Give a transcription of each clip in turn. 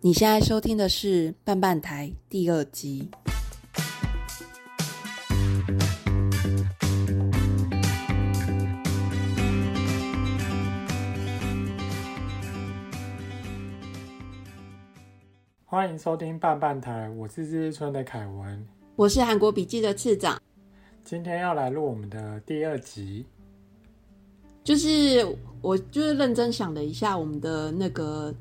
你现在收听的是《半半台》第二集。欢迎收听《半半台》，我是日日村的凯文，我是韩国笔记的次长。今天要来录我们的第二集。就是我就是认真想了一下，我们的那个。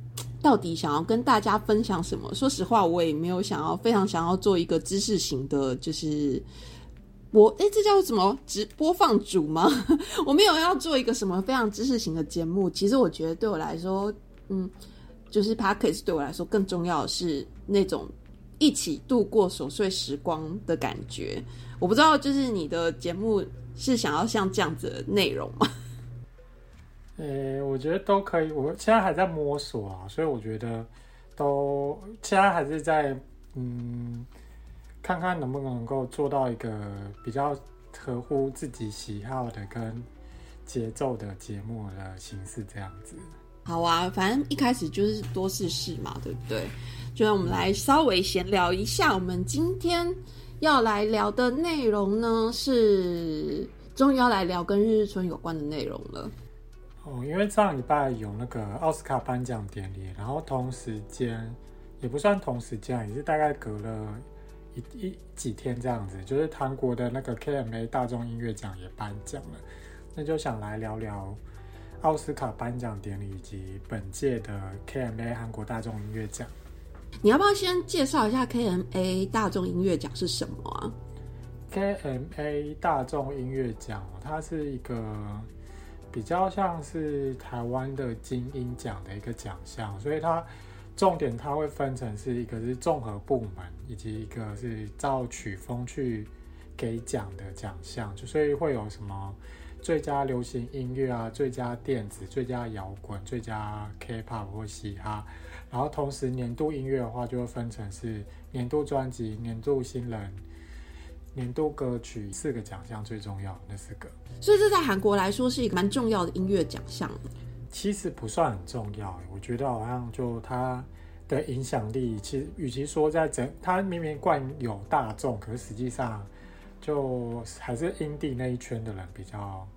到底想要跟大家分享什么？说实话，我也没有想要非常想要做一个知识型的，就是我哎，这叫什么直播放主吗？我没有要做一个什么非常知识型的节目。其实我觉得对我来说，嗯，就是 p a c k a g e 对我来说更重要的是那种一起度过琐碎时光的感觉。我不知道，就是你的节目是想要像这样子的内容吗？呃，我觉得都可以。我现在还在摸索啊，所以我觉得都现在还是在嗯，看看能不能够做到一个比较合乎自己喜好的跟节奏的节目的形式这样子。好啊，反正一开始就是多试试嘛，对不对？就让我们来稍微闲聊一下，我们今天要来聊的内容呢，是终于要来聊跟日日村有关的内容了。哦，因为上礼拜有那个奥斯卡颁奖典礼，然后同时间也不算同时间，也是大概隔了一一几天这样子，就是韩国的那个 KMA 大众音乐奖也颁奖了，那就想来聊聊奥斯卡颁奖典礼以及本届的 KMA 韩国大众音乐奖。你要不要先介绍一下 KMA 大众音乐奖是什么啊？KMA 大众音乐奖，它是一个。比较像是台湾的金鹰奖的一个奖项，所以它重点它会分成是一个是综合部门，以及一个是照曲风去给奖的奖项，就所以会有什么最佳流行音乐啊、最佳电子、最佳摇滚、最佳 K-pop 或嘻哈，然后同时年度音乐的话就会分成是年度专辑、年度新人。年度歌曲四个奖项最重要那四个，所以这在韩国来说是一个蛮重要的音乐奖项。其实不算很重要，我觉得好像就它的影响力，其实与其说在整，它明明冠有大众，可是实际上就还是音地那一圈的人比较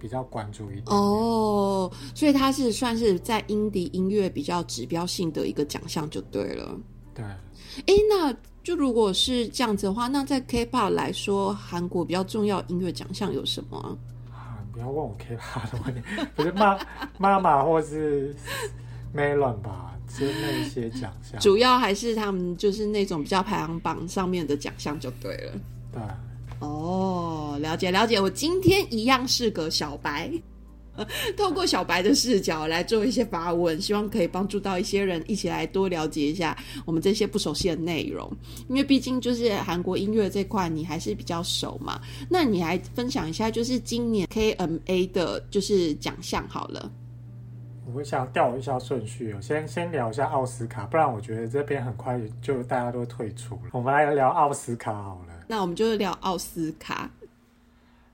比较关注一点。哦，所以它是算是在音迪音乐比较指标性的一个奖项就对了。对，哎，那。就如果是这样子的话，那在 K-pop 来说，韩国比较重要音乐奖项有什么啊？不要问我 K-pop 的问题，不是妈妈妈或是 Melon 吧？是那些奖项，主要还是他们就是那种比较排行榜上面的奖项就对了。对，哦，了解了解。我今天一样是个小白。透过小白的视角来做一些发问，希望可以帮助到一些人一起来多了解一下我们这些不熟悉的内容。因为毕竟就是韩国音乐这块，你还是比较熟嘛。那你还分享一下，就是今年 KMA 的就是奖项好了。我想调一下顺序，先先聊一下奥斯卡，不然我觉得这边很快就大家都退出了。我们来聊奥斯卡好了。那我们就聊奥斯卡。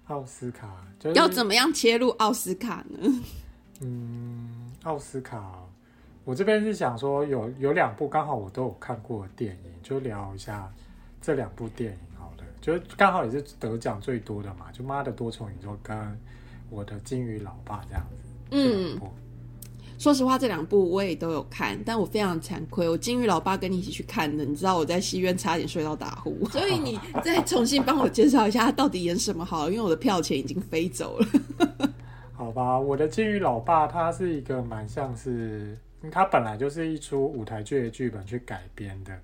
奥斯卡要怎么样切入奥斯卡呢？嗯，奥斯卡，我这边是想说有有两部刚好我都有看过的电影，就聊一下这两部电影好了，就刚好也是得奖最多的嘛，就《妈的多重宇宙》跟我的金鱼老爸这样子，嗯。说实话，这两部我也都有看，但我非常惭愧，我金鱼老爸跟你一起去看的，你知道我在戏院差点睡到打呼，所以你再重新帮我介绍一下他到底演什么好，因为我的票钱已经飞走了。好吧，我的金鱼老爸他是一个蛮像是，他本来就是一出舞台剧的剧本去改编的，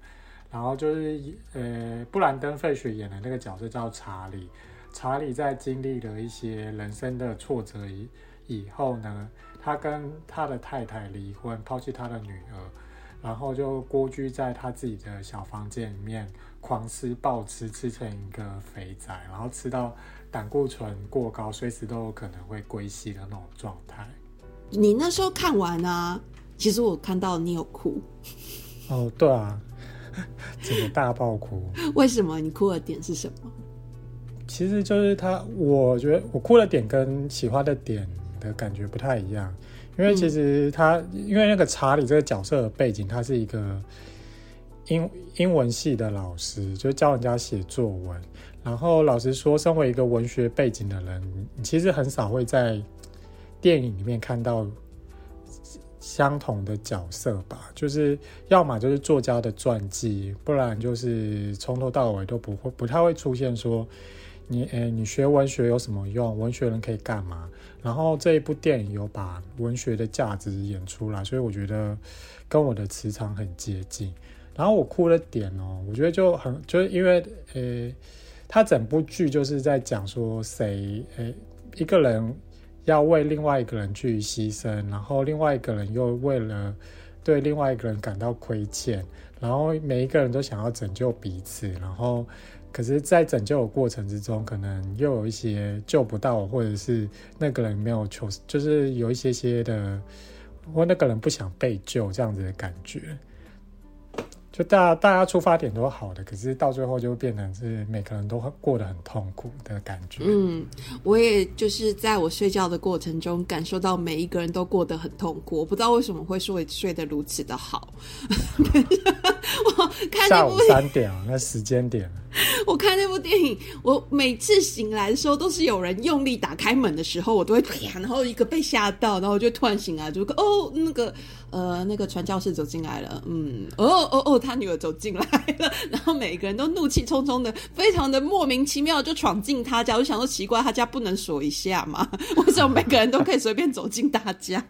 然后就是呃布兰登费雪演的那个角色叫查理，查理在经历了一些人生的挫折以以后呢。他跟他的太太离婚，抛弃他的女儿，然后就蜗居在他自己的小房间里面，狂吃暴吃，吃成一个肥仔，然后吃到胆固醇过高，随时都有可能会归西的那种状态。你那时候看完啊，其实我看到你有哭。哦，对啊，整个大爆哭。为什么？你哭的点是什么？其实就是他，我觉得我哭的点跟喜欢的点。的感觉不太一样，因为其实他因为那个查理这个角色的背景，他是一个英英文系的老师，就教人家写作文。然后老实说，身为一个文学背景的人，你其实很少会在电影里面看到相同的角色吧？就是要么就是作家的传记，不然就是从头到尾都不会不太会出现说你诶，你学文学有什么用？文学人可以干嘛？然后这一部电影有把文学的价值演出来，所以我觉得跟我的磁场很接近。然后我哭的点哦，我觉得就很就是因为呃。他整部剧就是在讲说，谁诶一个人要为另外一个人去牺牲，然后另外一个人又为了对另外一个人感到亏欠，然后每一个人都想要拯救彼此，然后可是，在拯救的过程之中，可能又有一些救不到，或者是那个人没有求，就是有一些些的，或那个人不想被救这样子的感觉。就大家大家出发点都好的，可是到最后就变成是每个人都过得很痛苦的感觉。嗯，我也就是在我睡觉的过程中感受到每一个人都过得很痛苦。我不知道为什么会睡睡得如此的好。我看下午三点啊，那时间点。我看那部电影，我每次醒来的时候，都是有人用力打开门的时候，我都会啪，然后一个被吓到，然后我就突然醒来，就哦，那个呃，那个传教士走进来了，嗯，哦哦哦，他女儿走进来了，然后每个人都怒气冲冲的，非常的莫名其妙就闯进他家，我就想说奇怪，他家不能锁一下吗？为什么每个人都可以随便走进他家？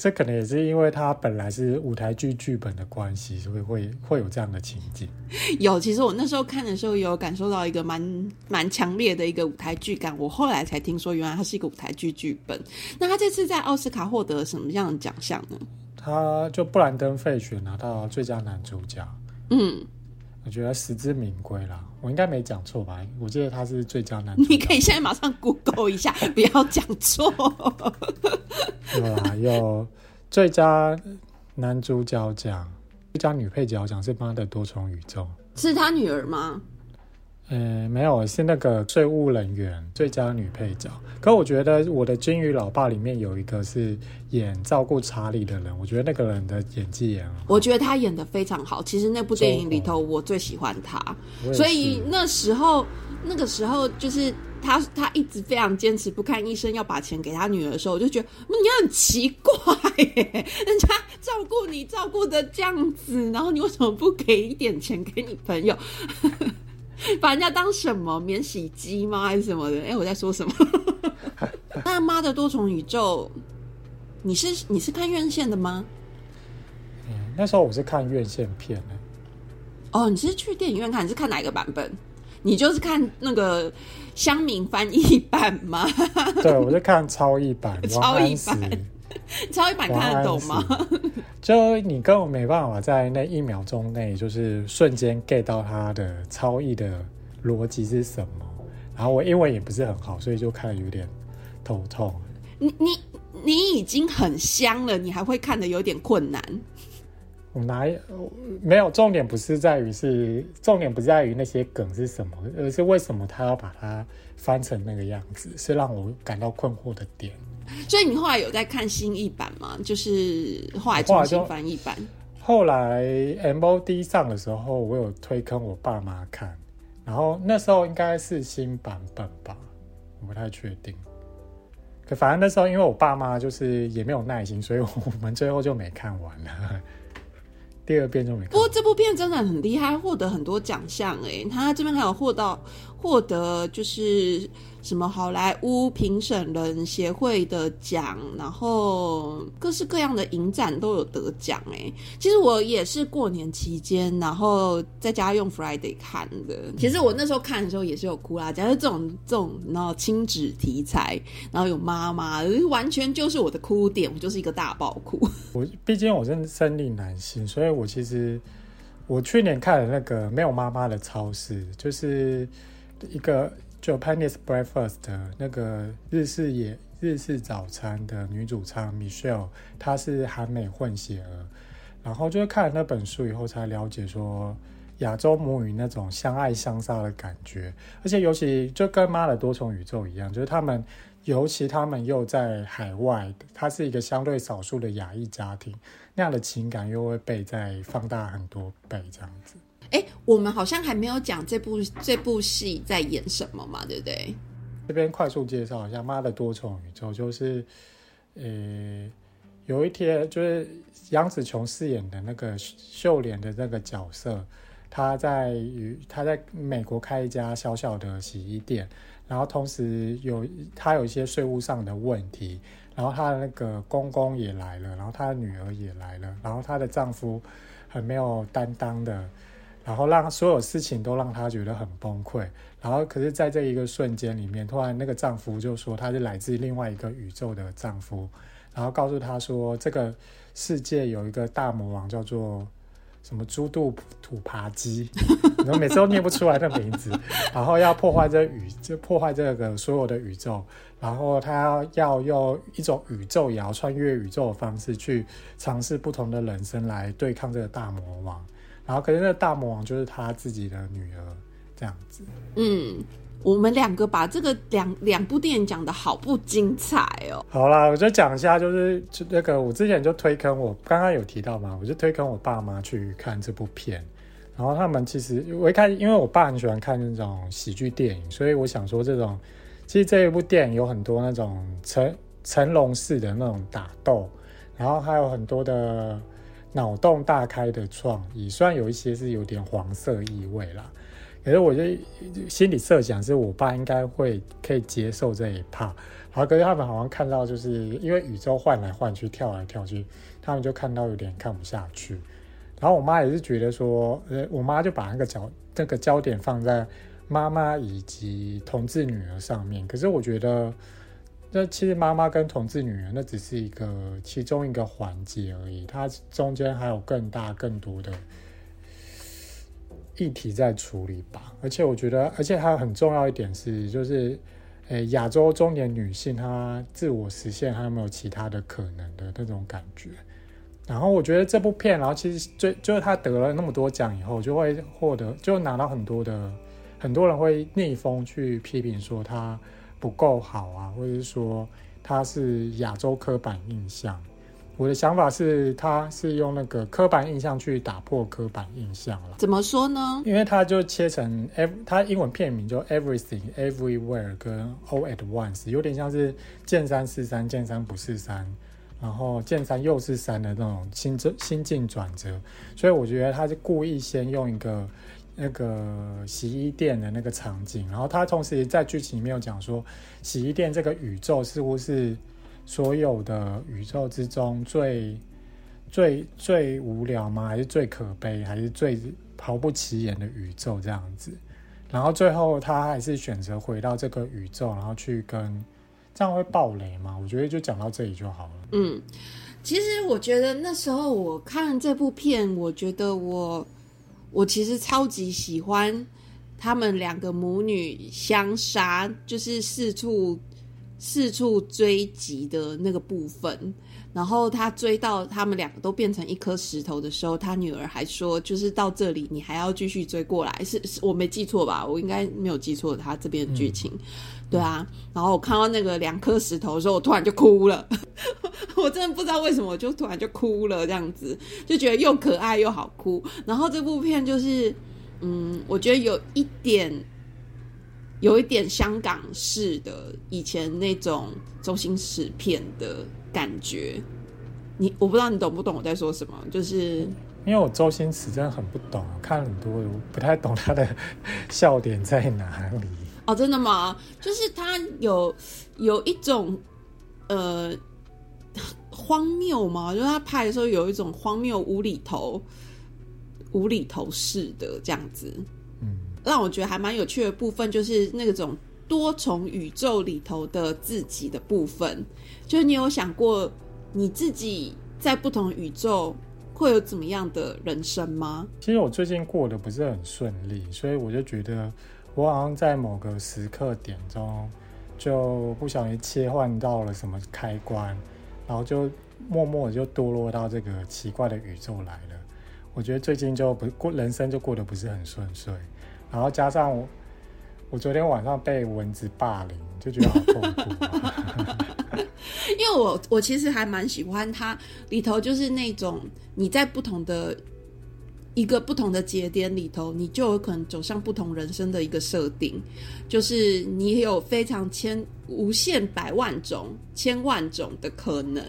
这可能也是因为他本来是舞台剧剧本的关系，所以会会有这样的情景。有，其实我那时候看的时候，有感受到一个蛮蛮强烈的一个舞台剧感。我后来才听说，原来它是一个舞台剧剧本。那他这次在奥斯卡获得什么样的奖项呢？他就布兰登·费雪拿到最佳男主角。嗯。我觉得实至名归啦，我应该没讲错吧？我记得他是最佳男。你可以现在马上 Google 一下，不要讲错。有啦，有最佳男主角奖、最佳女配角奖是《妈的多重宇宙》，是他女儿吗？呃，没有，是那个税务人员最佳女配角。可我觉得我的金鱼老爸里面有一个是演照顾查理的人，我觉得那个人的演技也很好，我觉得他演的非常好。其实那部电影里头，我最喜欢他。所以那时候，那个时候就是他，他一直非常坚持不看医生，要把钱给他女儿的时候，我就觉得你很奇怪，人家照顾你照顾的这样子，然后你为什么不给一点钱给你朋友？把人家当什么免洗机吗？还是什么的？哎，我在说什么？那妈的多重宇宙，你是你是看院线的吗？嗯，那时候我是看院线片的。哦，你是去电影院看？你是看哪个版本？你就是看那个乡民翻译版吗？对，我是看超译版。超译版。超一版看得懂吗？就你根本没办法在那一秒钟内，就是瞬间 get 到他的超译的逻辑是什么。然后我英文也不是很好，所以就看得有点头痛。你你你已经很香了，你还会看的有点困难。我哪有没有重点？不是在于是重点，不在于那些梗是什么，而是为什么他要把它翻成那个样子，是让我感到困惑的点。所以你后来有在看新译版吗？就是后来重新翻译版。后来 M O D 上的时候，我有推坑我爸妈看，然后那时候应该是新版本吧，我不太确定。可反正那时候因为我爸妈就是也没有耐心，所以我们最后就没看完了。第二遍就没。不过这部片真的很厉害，获得很多奖项哎，他这边还有获到获得就是。什么好莱坞评审人协会的奖，然后各式各样的影展都有得奖哎。其实我也是过年期间，然后在家用 Friday 看的。其实我那时候看的时候也是有哭啦，假如这种这种然后亲子题材，然后有妈妈，完全就是我的哭点，我就是一个大爆哭。我毕竟我是生理男性，所以我其实我去年看了那个没有妈妈的超市，就是一个。Japanese breakfast 那个日式也日式早餐的女主唱 Michelle，她是韩美混血儿，然后就是看了那本书以后才了解说，亚洲母语那种相爱相杀的感觉，而且尤其就跟《妈的多重宇宙》一样，就是他们，尤其他们又在海外，他是一个相对少数的亚裔家庭，那样的情感又会被再放大很多倍，这样子。哎，我们好像还没有讲这部这部戏在演什么嘛，对不对？这边快速介绍一下《妈的多重宇宙》，就是，呃，有一天就是杨紫琼饰演的那个秀莲的那个角色。她在与他在美国开一家小小的洗衣店，然后同时有她有一些税务上的问题，然后她的那个公公也来了，然后她的女儿也来了，然后她的丈夫很没有担当的，然后让所有事情都让她觉得很崩溃，然后可是在这一个瞬间里面，突然那个丈夫就说他是来自另外一个宇宙的丈夫，然后告诉他说这个世界有一个大魔王叫做。什么猪肚土扒鸡，然后每次都念不出来的名字，然后要破坏这宇，就破坏这个所有的宇宙，然后他要要用一种宇宙摇穿越宇宙的方式去尝试不同的人生来对抗这个大魔王，然后可是那个大魔王就是他自己的女儿，这样子，嗯。我们两个把这个两两部电影讲的好不精彩哦。好啦，我就讲一下，就是就那个我之前就推坑我刚刚有提到嘛，我就推坑我爸妈去看这部片。然后他们其实我一看，因为我爸很喜欢看那种喜剧电影，所以我想说这种其实这一部电影有很多那种成成龙式的那种打斗，然后还有很多的脑洞大开的创意，虽然有一些是有点黄色意味啦。可是我就心里设想是我爸应该会可以接受这一趴，好，可是他们好像看到就是因为宇宙换来换去、跳来跳去，他们就看到有点看不下去。然后我妈也是觉得说，呃，我妈就把那个焦那个焦点放在妈妈以及同志女儿上面。可是我觉得，那其实妈妈跟同志女人那只是一个其中一个环节而已，它中间还有更大更多的。议题在处理吧，而且我觉得，而且还有很重要一点是，就是，诶，亚洲中年女性她自我实现还有没有其他的可能的那种感觉。然后我觉得这部片，然后其实最就是她得了那么多奖以后，就会获得就拿到很多的，很多人会逆风去批评说她不够好啊，或者是说他是亚洲刻板印象。我的想法是，他是用那个刻板印象去打破刻板印象了。怎么说呢？因为他就切成他英文片名就 Everything Everywhere 跟 All at Once，有点像是见山是山，见山不是山，然后见山又是山的那种心境心境转折。所以我觉得他是故意先用一个那个洗衣店的那个场景，然后他同时在剧情里面有讲说，洗衣店这个宇宙似乎是。所有的宇宙之中最最最无聊吗？还是最可悲？还是最毫不起眼的宇宙这样子？然后最后他还是选择回到这个宇宙，然后去跟这样会爆雷吗？我觉得就讲到这里就好了。嗯，其实我觉得那时候我看这部片，我觉得我我其实超级喜欢他们两个母女相杀，就是四处。四处追击的那个部分，然后他追到他们两个都变成一颗石头的时候，他女儿还说：“就是到这里，你还要继续追过来。”是是我没记错吧？我应该没有记错他这边的剧情，对啊。然后我看到那个两颗石头的时候，我突然就哭了。我真的不知道为什么，我就突然就哭了，这样子就觉得又可爱又好哭。然后这部片就是，嗯，我觉得有一点。有一点香港式的以前那种周星驰片的感觉，你我不知道你懂不懂我在说什么？就是因为我周星驰真的很不懂，看很多我，不太懂他的笑点在哪里。哦，真的吗？就是他有有一种呃荒谬嘛，就是他拍的时候有一种荒谬无厘头、无厘头式的这样子。嗯让我觉得还蛮有趣的部分，就是那种多重宇宙里头的自己的部分。就是你有想过你自己在不同宇宙会有怎么样的人生吗？其实我最近过得不是很顺利，所以我就觉得我好像在某个时刻点中就不小心切换到了什么开关，然后就默默就堕落到这个奇怪的宇宙来了。我觉得最近就不过人生就过得不是很顺遂，然后加上我昨天晚上被蚊子霸凌，就觉得好痛苦。因为我我其实还蛮喜欢它里头，就是那种你在不同的一个不同的节点里头，你就有可能走向不同人生的一个设定，就是你有非常千无限百万种、千万种的可能，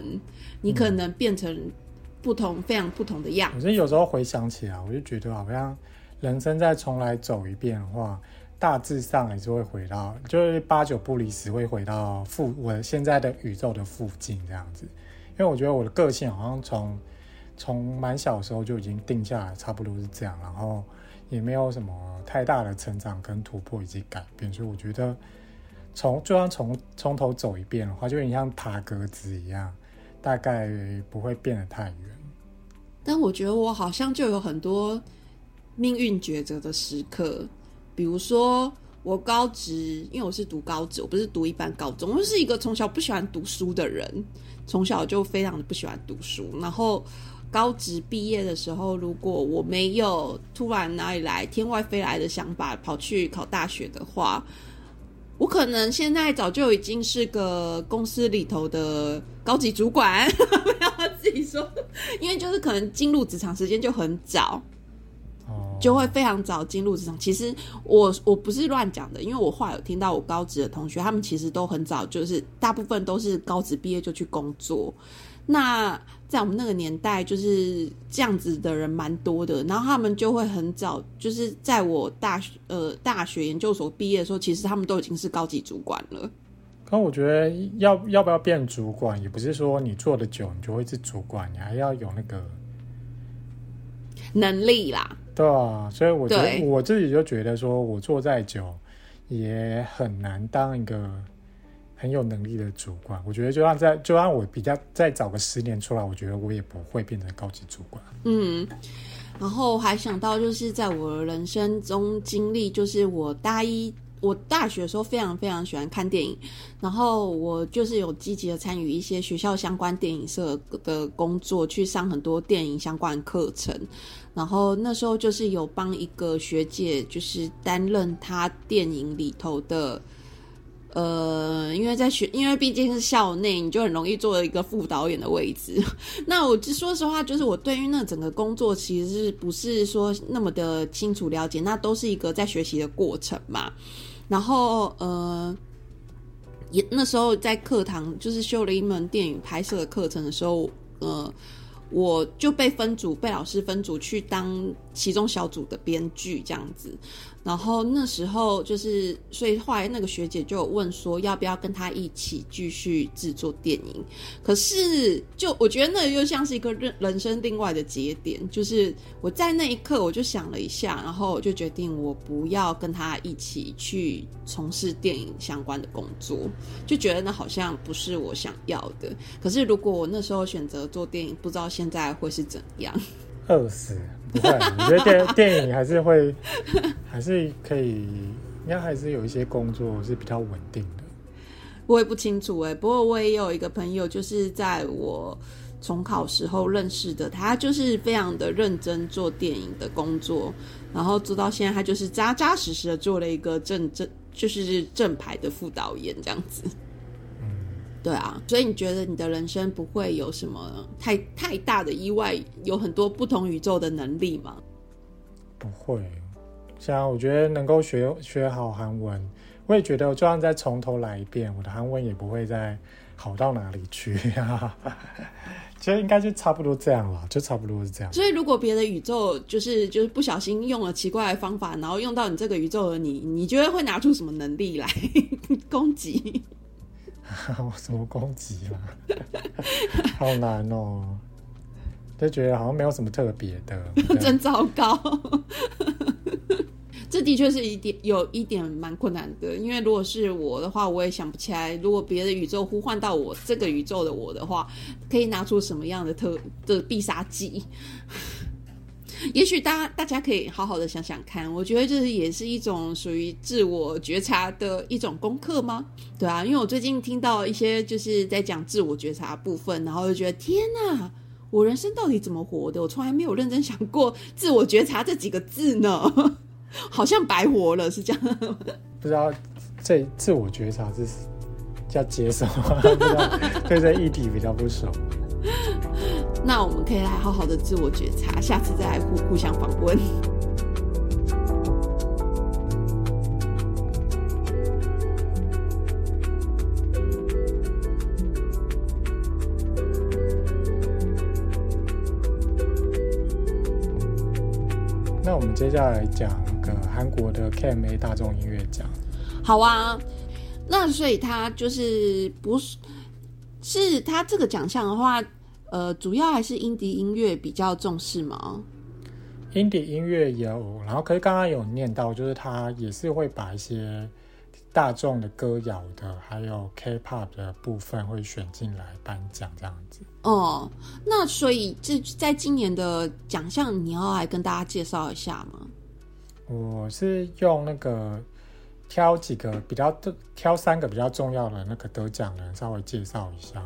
你可能变成不同非常不同的样子。我觉得有时候回想起来，我就觉得好像人生再重来走一遍的话。大致上也是会回到，就是八九不离十会回到附我现在的宇宙的附近这样子，因为我觉得我的个性好像从从蛮小时候就已经定下来，差不多是这样，然后也没有什么太大的成长跟突破以及改变，所以我觉得从就算从从头走一遍的话，就有点像爬格子一样，大概不会变得太远。但我觉得我好像就有很多命运抉择的时刻。比如说，我高职，因为我是读高职，我不是读一般高中。我是一个从小不喜欢读书的人，从小就非常的不喜欢读书。然后高职毕业的时候，如果我没有突然哪里来天外飞来的想法，跑去考大学的话，我可能现在早就已经是个公司里头的高级主管。不要自己说，因为就是可能进入职场时间就很早。就会非常早进入职场。其实我我不是乱讲的，因为我话有听到我高职的同学，他们其实都很早，就是大部分都是高职毕业就去工作。那在我们那个年代，就是这样子的人蛮多的。然后他们就会很早，就是在我大学呃大学研究所毕业的时候，其实他们都已经是高级主管了。可我觉得要要不要变主管，也不是说你做的久你就会是主管，你还要有那个能力啦。对啊，所以我觉得我自己就觉得说，我做再久也很难当一个很有能力的主管。我觉得就算在，就算我比较再早个十年出来，我觉得我也不会变成高级主管。嗯，然后还想到就是在我人生中经历，就是我大一。我大学的时候非常非常喜欢看电影，然后我就是有积极的参与一些学校相关电影社的工作，去上很多电影相关课程。然后那时候就是有帮一个学姐，就是担任她电影里头的。呃，因为在学，因为毕竟是校内，你就很容易做一个副导演的位置。那我就说实话，就是我对于那整个工作其实是不是说那么的清楚了解，那都是一个在学习的过程嘛。然后呃，也那时候在课堂就是修了一门电影拍摄的课程的时候，呃，我就被分组，被老师分组去当其中小组的编剧这样子。然后那时候就是，所以后来那个学姐就有问说，要不要跟她一起继续制作电影？可是，就我觉得那又像是一个人人生另外的节点，就是我在那一刻我就想了一下，然后我就决定我不要跟她一起去从事电影相关的工作，就觉得那好像不是我想要的。可是如果我那时候选择做电影，不知道现在会是怎样。饿死。不会，我觉得电电影还是会，还是可以，应该还是有一些工作是比较稳定的。我也不清楚哎，不过我也有一个朋友，就是在我重考时候认识的，他就是非常的认真做电影的工作，然后做到现在，他就是扎扎实实的做了一个正正，就是正牌的副导演这样子。对啊，所以你觉得你的人生不会有什么太太大的意外？有很多不同宇宙的能力吗？不会，像我觉得能够学学好韩文，我也觉得就算再从头来一遍，我的韩文也不会再好到哪里去啊。其实应该就差不多这样了，就差不多是这样。所以如果别的宇宙就是就是不小心用了奇怪的方法，然后用到你这个宇宙的你，你觉得会拿出什么能力来 攻击？我什么攻击啦？好难哦，就觉得好像没有什么特别的，真糟糕。这的确是一点有一点蛮困难的，因为如果是我的话，我也想不起来。如果别的宇宙呼唤到我这个宇宙的我的话，可以拿出什么样的特的必杀技？也许大家大家可以好好的想想看，我觉得这也是一种属于自我觉察的一种功课吗？对啊，因为我最近听到一些就是在讲自我觉察部分，然后就觉得天哪，我人生到底怎么活的？我从来没有认真想过自我觉察这几个字呢，好像白活了，是这样。不知道这自我觉察是叫接受吗？不知道对这议题比较不熟。那我们可以来好好的自我觉察，下次再来互互相访问。那我们接下来讲个韩国的 KMA 大众音乐奖。好啊，那所以他就是不是是他这个奖项的话，呃，主要还是 indie 音乐比较重视吗？indie 音乐有，然后可是刚刚有念到，就是他也是会把一些大众的歌谣的，还有 K-pop 的部分会选进来颁奖这样子。哦，那所以这在今年的奖项，你要来跟大家介绍一下吗？我是用那个挑几个比较挑三个比较重要的那个得奖人稍微介绍一下。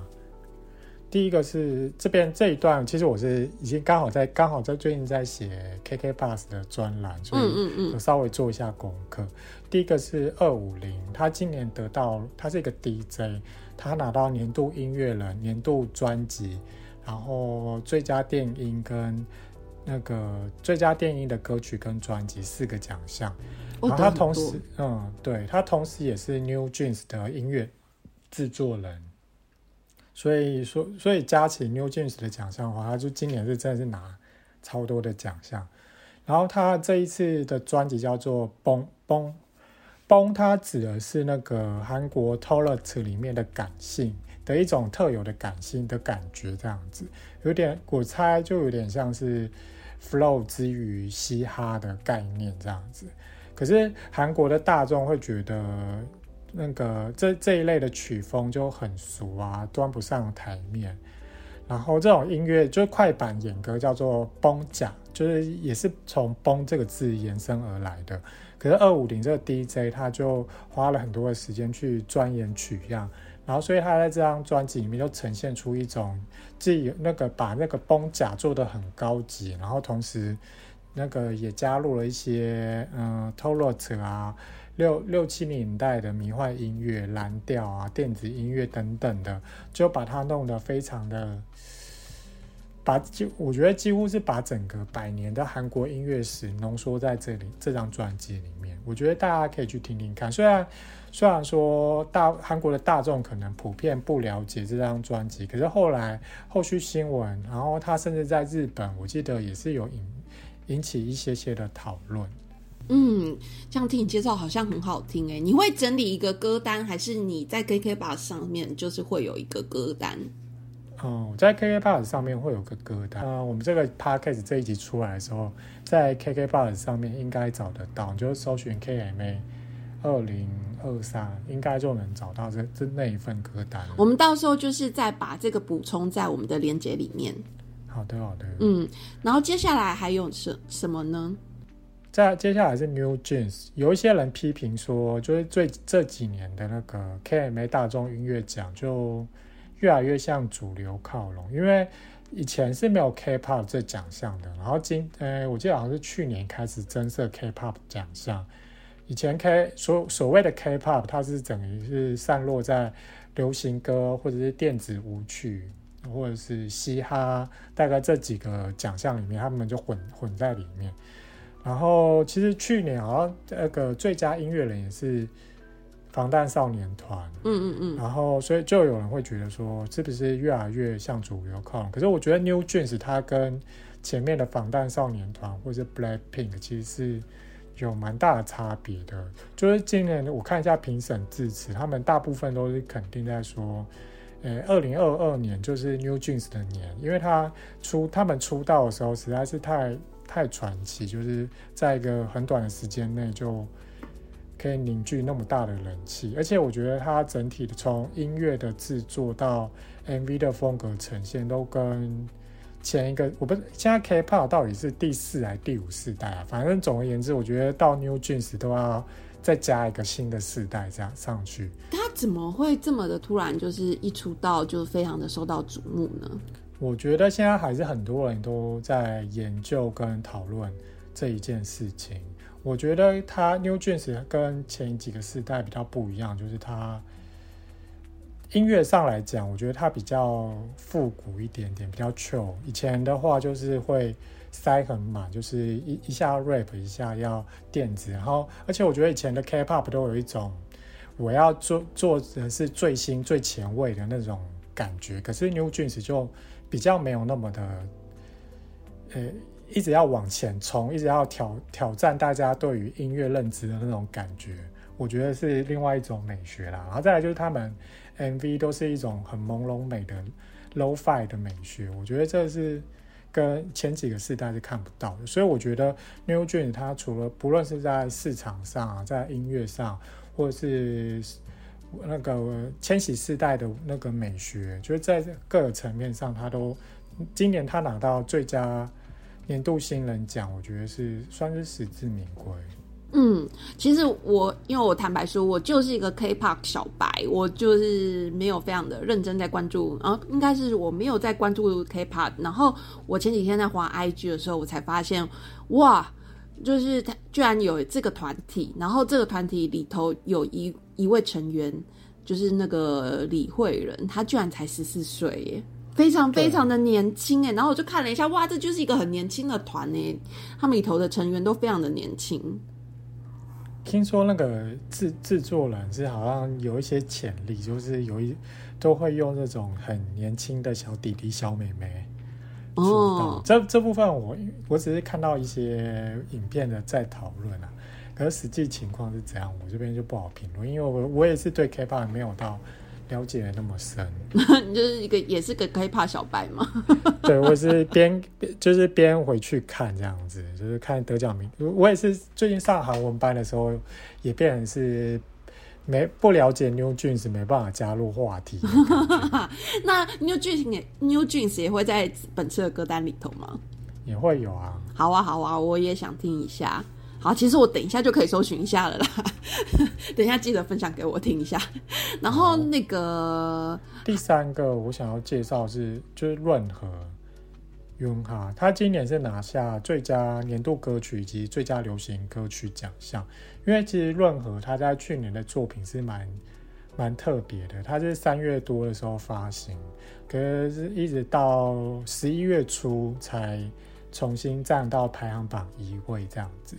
第一个是这边这一段，其实我是已经刚好在刚好在最近在写 KK Bus 的专栏，所以我稍微做一下功课。第一个是二五零，他今年得到他是一个 DJ，他拿到年度音乐人、年度专辑，然后最佳电音跟那个最佳电音的歌曲跟专辑四个奖项。哦，然后他同时，嗯，对他同时也是 New Jeans 的音乐制作人，所以说，所以加起 New Jeans 的奖项的话，他就今年是真的是拿超多的奖项。然后他这一次的专辑叫做《崩崩崩》，它指的是那个韩国 Toilet 里面的感性的一种特有的感性的感觉，这样子有点我猜就有点像是 flow 之于嘻哈的概念这样子。可是韩国的大众会觉得那个这这一类的曲风就很俗啊，端不上台面。然后这种音乐就是快板演歌，叫做崩甲，就是也是从“崩”这个字延伸而来的。可是二五零这个 DJ 他就花了很多的时间去钻研曲样，然后所以他在这张专辑里面就呈现出一种既那个把那个崩甲做的很高级，然后同时那个也加入了一些嗯 t o l o t 啊六六七年代的迷幻音乐、蓝调啊、电子音乐等等的，就把它弄得非常的。把就我觉得几乎是把整个百年的韩国音乐史浓缩在这里这张专辑里面，我觉得大家可以去听听看。虽然虽然说大韩国的大众可能普遍不了解这张专辑，可是后来后续新闻，然后他甚至在日本，我记得也是有引引起一些些的讨论。嗯，这样听你介绍好像很好听诶。你会整理一个歌单，还是你在 KK Bus 上面就是会有一个歌单？哦，在 KK Bus 上面会有个歌单。啊，我们这个 Podcast 这一集出来的时候，在 KK Bus 上面应该找得到，你就搜寻 KMA 二零二三，应该就能找到这这那一份歌单。我们到时候就是再把这个补充在我们的链接里面。好的，好的。嗯，然后接下来还有什什么呢？再接下来是 New Jeans，有一些人批评说，就是最这几年的那个 KMA 大众音乐奖就越来越向主流靠拢，因为以前是没有 K-pop 这奖项的，然后今呃，我记得好像是去年开始增设 K-pop 奖项。以前 K 所所谓的 K-pop，它是等于是散落在流行歌或者是电子舞曲或者是嘻哈，大概这几个奖项里面，他们就混混在里面。然后其实去年好像那个最佳音乐人也是防弹少年团，嗯嗯嗯，然后所以就有人会觉得说，是不是越来越向主流靠拢？可是我觉得 New Jeans 它跟前面的防弹少年团或者 Blackpink 其实是有蛮大的差别的。就是今年我看一下评审致辞，他们大部分都是肯定在说，呃，二零二二年就是 New Jeans 的年，因为他出他们出道的时候实在是太太传奇，就是在一个很短的时间内就。可以凝聚那么大的人气，而且我觉得它整体的从音乐的制作到 MV 的风格呈现，都跟前一个我不是现在 K-pop 到底是第四还是第五世代啊？反正总而言之，我觉得到 New Jeans 都要再加一个新的世代这样上去。他怎么会这么的突然，就是一出道就非常的受到瞩目呢？我觉得现在还是很多人都在研究跟讨论这一件事情。我觉得他 New Jeans 跟前几个世代比较不一样，就是他音乐上来讲，我觉得他比较复古一点点，比较 chill。以前的话就是会塞很满，就是一一下 rap，一下要电子，然后而且我觉得以前的 K-pop 都有一种我要做做的是最新最前卫的那种感觉，可是 New Jeans 就比较没有那么的，呃。一直要往前冲，一直要挑挑战大家对于音乐认知的那种感觉，我觉得是另外一种美学啦。然后再来就是他们 MV 都是一种很朦胧美的 low-fi 的美学，我觉得这是跟前几个世代是看不到的。所以我觉得 New Jeans 它除了不论是在市场上，啊在音乐上，或者是那个千禧世代的那个美学，就是在各个层面上，他都今年他拿到最佳。年度新人奖，我觉得是算是实至名归。嗯，其实我因为我坦白说，我就是一个 K-pop 小白，我就是没有非常的认真在关注，然后应该是我没有在关注 K-pop。然后我前几天在滑 IG 的时候，我才发现，哇，就是他居然有这个团体，然后这个团体里头有一一位成员，就是那个李慧仁，他居然才十四岁耶。非常非常的年轻哎，然后我就看了一下，哇，这就是一个很年轻的团哎，他们里头的成员都非常的年轻。听说那个制制作人是好像有一些潜力，就是有一都会用那种很年轻的小弟弟、小妹妹哦。这这部分我我只是看到一些影片的在讨论啊，可是实际情况是怎样，我这边就不好评论，因为我我也是对 K-pop 没有到。了解的那么深，你就是一个也是个 K-pop 小白嘛？对，我是边就是边回去看这样子，就是看得奖名。我也是最近上韩文班的时候，也变成是没不了解 New Jeans，没办法加入话题。那 New Jeans 也 New Jeans 也会在本次的歌单里头吗？也会有啊。好啊，好啊，我也想听一下。好，其实我等一下就可以搜寻一下了啦。等一下记得分享给我听一下。然后那个第三个我想要介绍是就是润和云哈，他今年是拿下最佳年度歌曲以及最佳流行歌曲奖项。因为其实润和他在去年的作品是蛮蛮特别的，他是三月多的时候发行，可是一直到十一月初才重新站到排行榜一位这样子。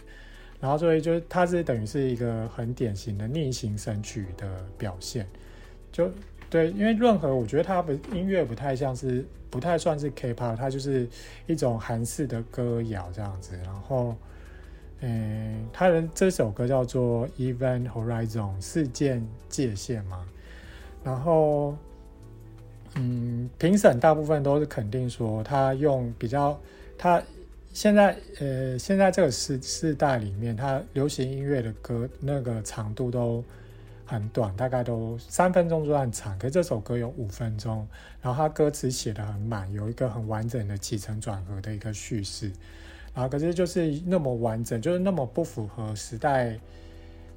然后，所以就是它是等于是一个很典型的逆行神曲的表现，就对，因为润和我觉得它不音乐不太像是，不太算是 K-pop，它就是一种韩式的歌谣这样子。然后，嗯，他的这首歌叫做《Event Horizon》事件界限嘛。然后，嗯，评审大部分都是肯定说他用比较他。现在，呃，现在这个时时代里面，它流行音乐的歌那个长度都很短，大概都三分钟就算长。可这首歌有五分钟，然后他歌词写的很满，有一个很完整的起承转合的一个叙事，然后可是就是那么完整，就是那么不符合时代。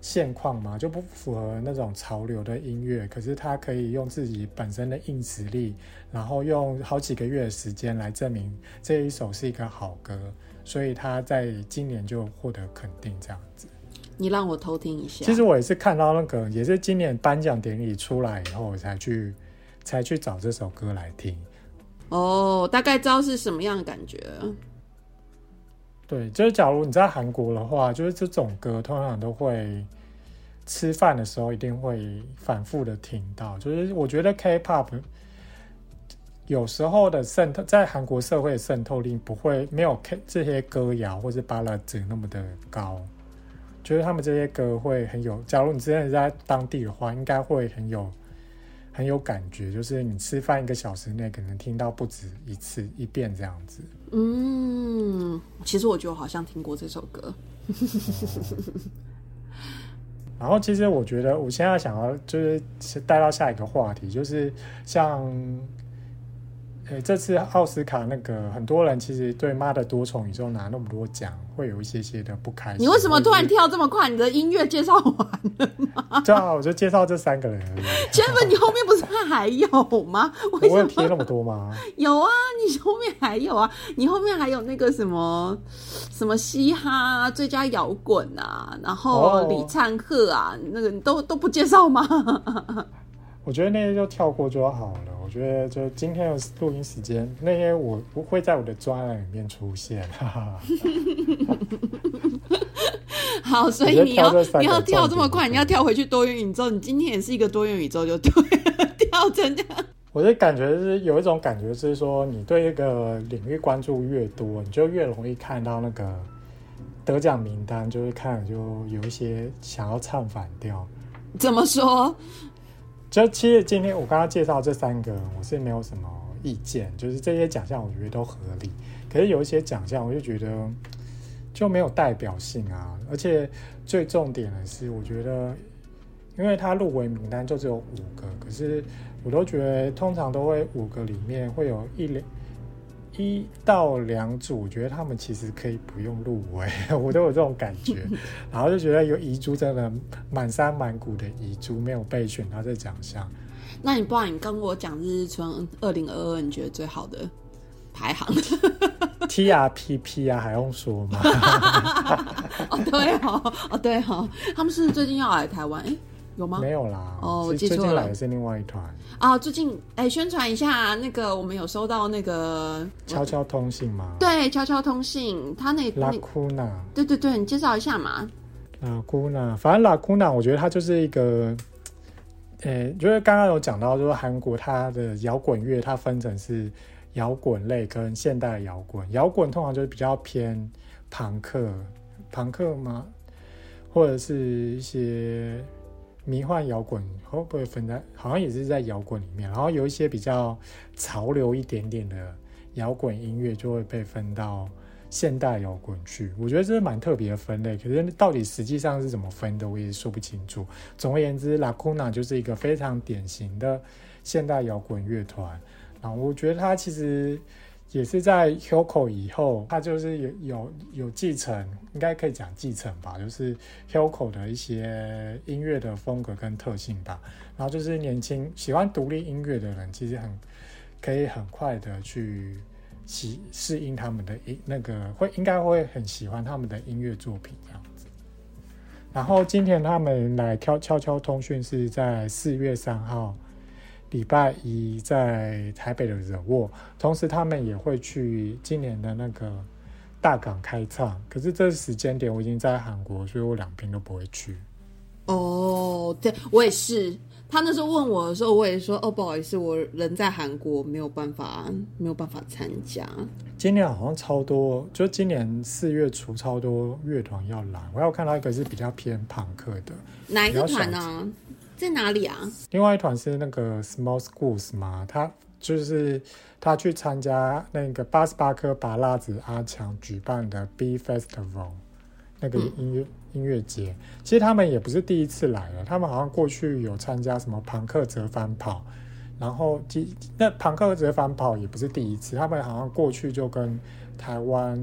现况嘛，就不符合那种潮流的音乐。可是他可以用自己本身的硬实力，然后用好几个月的时间来证明这一首是一个好歌，所以他在今年就获得肯定。这样子，你让我偷听一下。其实我也是看到那个，也是今年颁奖典礼出来以后，我才去才去找这首歌来听。哦，大概知道是什么样的感觉。对，就是假如你在韩国的话，就是这种歌通常都会吃饭的时候一定会反复的听到。就是我觉得 K-pop 有时候的渗透在韩国社会渗透力不会没有 K 这些歌谣或是巴拉子那么的高。觉得他们这些歌会很有，假如你真的在当地的话，应该会很有很有感觉。就是你吃饭一个小时内可能听到不止一次一遍这样子。嗯，其实我觉得我好像听过这首歌。然后，其实我觉得我现在想要就是带到下一个话题，就是像，呃，这次奥斯卡那个很多人其实对《妈的多重宇宙》拿那么多奖，会有一些些的不开心。你为什么突然跳这么快？你的音乐介绍完了吗？对啊，我就介绍这三个人而已。千粉，你后面不是还有吗？我有贴那么多吗？有啊，你后面还有啊，你后面还有那个什么什么嘻哈最佳摇滚啊，然后李灿赫啊，那个都都不介绍吗？我觉得那些就跳过就好了。我觉得就今天的录音时间，那些我不会在我的专栏里面出现。哈哈 好，所以你要你要跳这么快，你要跳回去多元宇宙。你今天也是一个多元宇宙，就对，跳成这样。我的感觉是有一种感觉是说，你对一个领域关注越多，你就越容易看到那个得奖名单，就会看就有一些想要唱反调。怎么说？就其实今天我刚刚介绍这三个，我是没有什么意见，就是这些奖项我觉得都合理。可是有一些奖项，我就觉得就没有代表性啊。而且最重点的是，我觉得因为他入围名单就只有五个，可是我都觉得通常都会五个里面会有一两。一到两组，我觉得他们其实可以不用入围，我都有这种感觉。然后就觉得有遗珠真的满山满谷的遗珠没有被选到这奖项。那你不然你跟我讲日日春二零二二，你觉得最好的排行？T R P P 啊，还用说吗？哦对哦哦对哦，他们是最近要来台湾哎。有吗？没有啦。哦，我记错了。是另外一团啊。最近哎，宣传一下那个，我们有收到那个悄悄通信吗？对，悄悄通信，他那拉库纳。对对对，你介绍一下嘛。拉库纳，反正拉库纳，我觉得它就是一个，呃，就是刚刚有讲到，就是韩国它的摇滚乐，它分成是摇滚类跟现代摇滚。摇滚通常就是比较偏朋克，朋克吗？或者是一些。迷幻摇滚会不会分在？好像也是在摇滚里面，然后有一些比较潮流一点点的摇滚音乐就会被分到现代摇滚去。我觉得这是蛮特别的分类，可是到底实际上是怎么分的，我也说不清楚。总而言之，La Cuna 就是一个非常典型的现代摇滚乐团。然后我觉得它其实。也是在 Hilco 以后，他就是有有有继承，应该可以讲继承吧，就是 Hilco 的一些音乐的风格跟特性吧。然后就是年轻喜欢独立音乐的人，其实很可以很快的去适适应他们的音那个会应该会很喜欢他们的音乐作品这样子。然后今天他们来悄悄悄通讯是在四月三号。礼拜一在台北的惹沃，同时他们也会去今年的那个大港开唱。可是这时间点我已经在韩国，所以我两边都不会去。哦，对我也是。他那时候问我的时候，我也说：“哦，不好意思，我人在韩国，没有办法，没有办法参加。”今年好像超多，就今年四月初超多乐团要来。我要看到一个是比较偏朋克的，哪一个团呢？在哪里啊？另外一团是那个 Small Schools 嘛，他就是他去参加那个八十八颗拔蜡子阿强举办的 B Festival 那个音乐音乐节。其实他们也不是第一次来了，他们好像过去有参加什么朋克折返跑，然后即那朋克折返跑也不是第一次，他们好像过去就跟台湾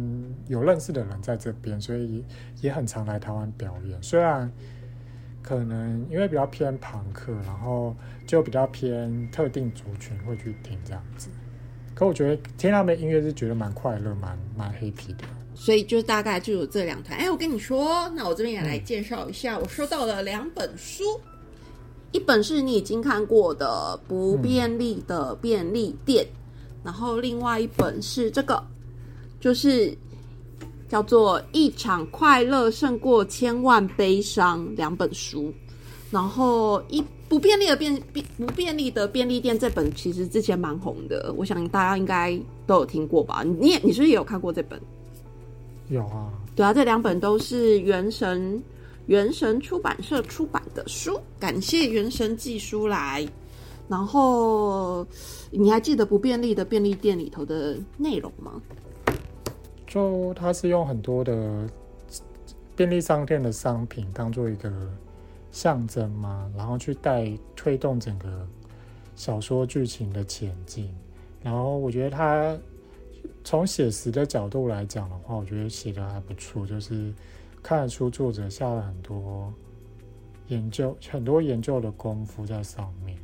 有认识的人在这边，所以也很常来台湾表演。虽然。可能因为比较偏朋克，然后就比较偏特定族群会去听这样子。可我觉得听他们的音乐是觉得蛮快乐、蛮蛮 happy 的。所以就大概就有这两团。哎，我跟你说，那我这边也来介绍一下，我收到了两本书，一本是你已经看过的《不便利的便利店》，然后另外一本是这个，就是。叫做《一场快乐胜过千万悲伤》两本书，然后一不便利的便便不便利的便利店这本其实之前蛮红的，我想大家应该都有听过吧？你也你是不是也有看过这本？有啊，对啊，这两本都是原神原神出版社出版的书，感谢原神寄书来。然后你还记得不便利的便利店里头的内容吗？就它是用很多的便利商店的商品当做一个象征嘛，然后去带推动整个小说剧情的前进。然后我觉得他从写实的角度来讲的话，我觉得写的还不错，就是看得出作者下了很多研究、很多研究的功夫在上面。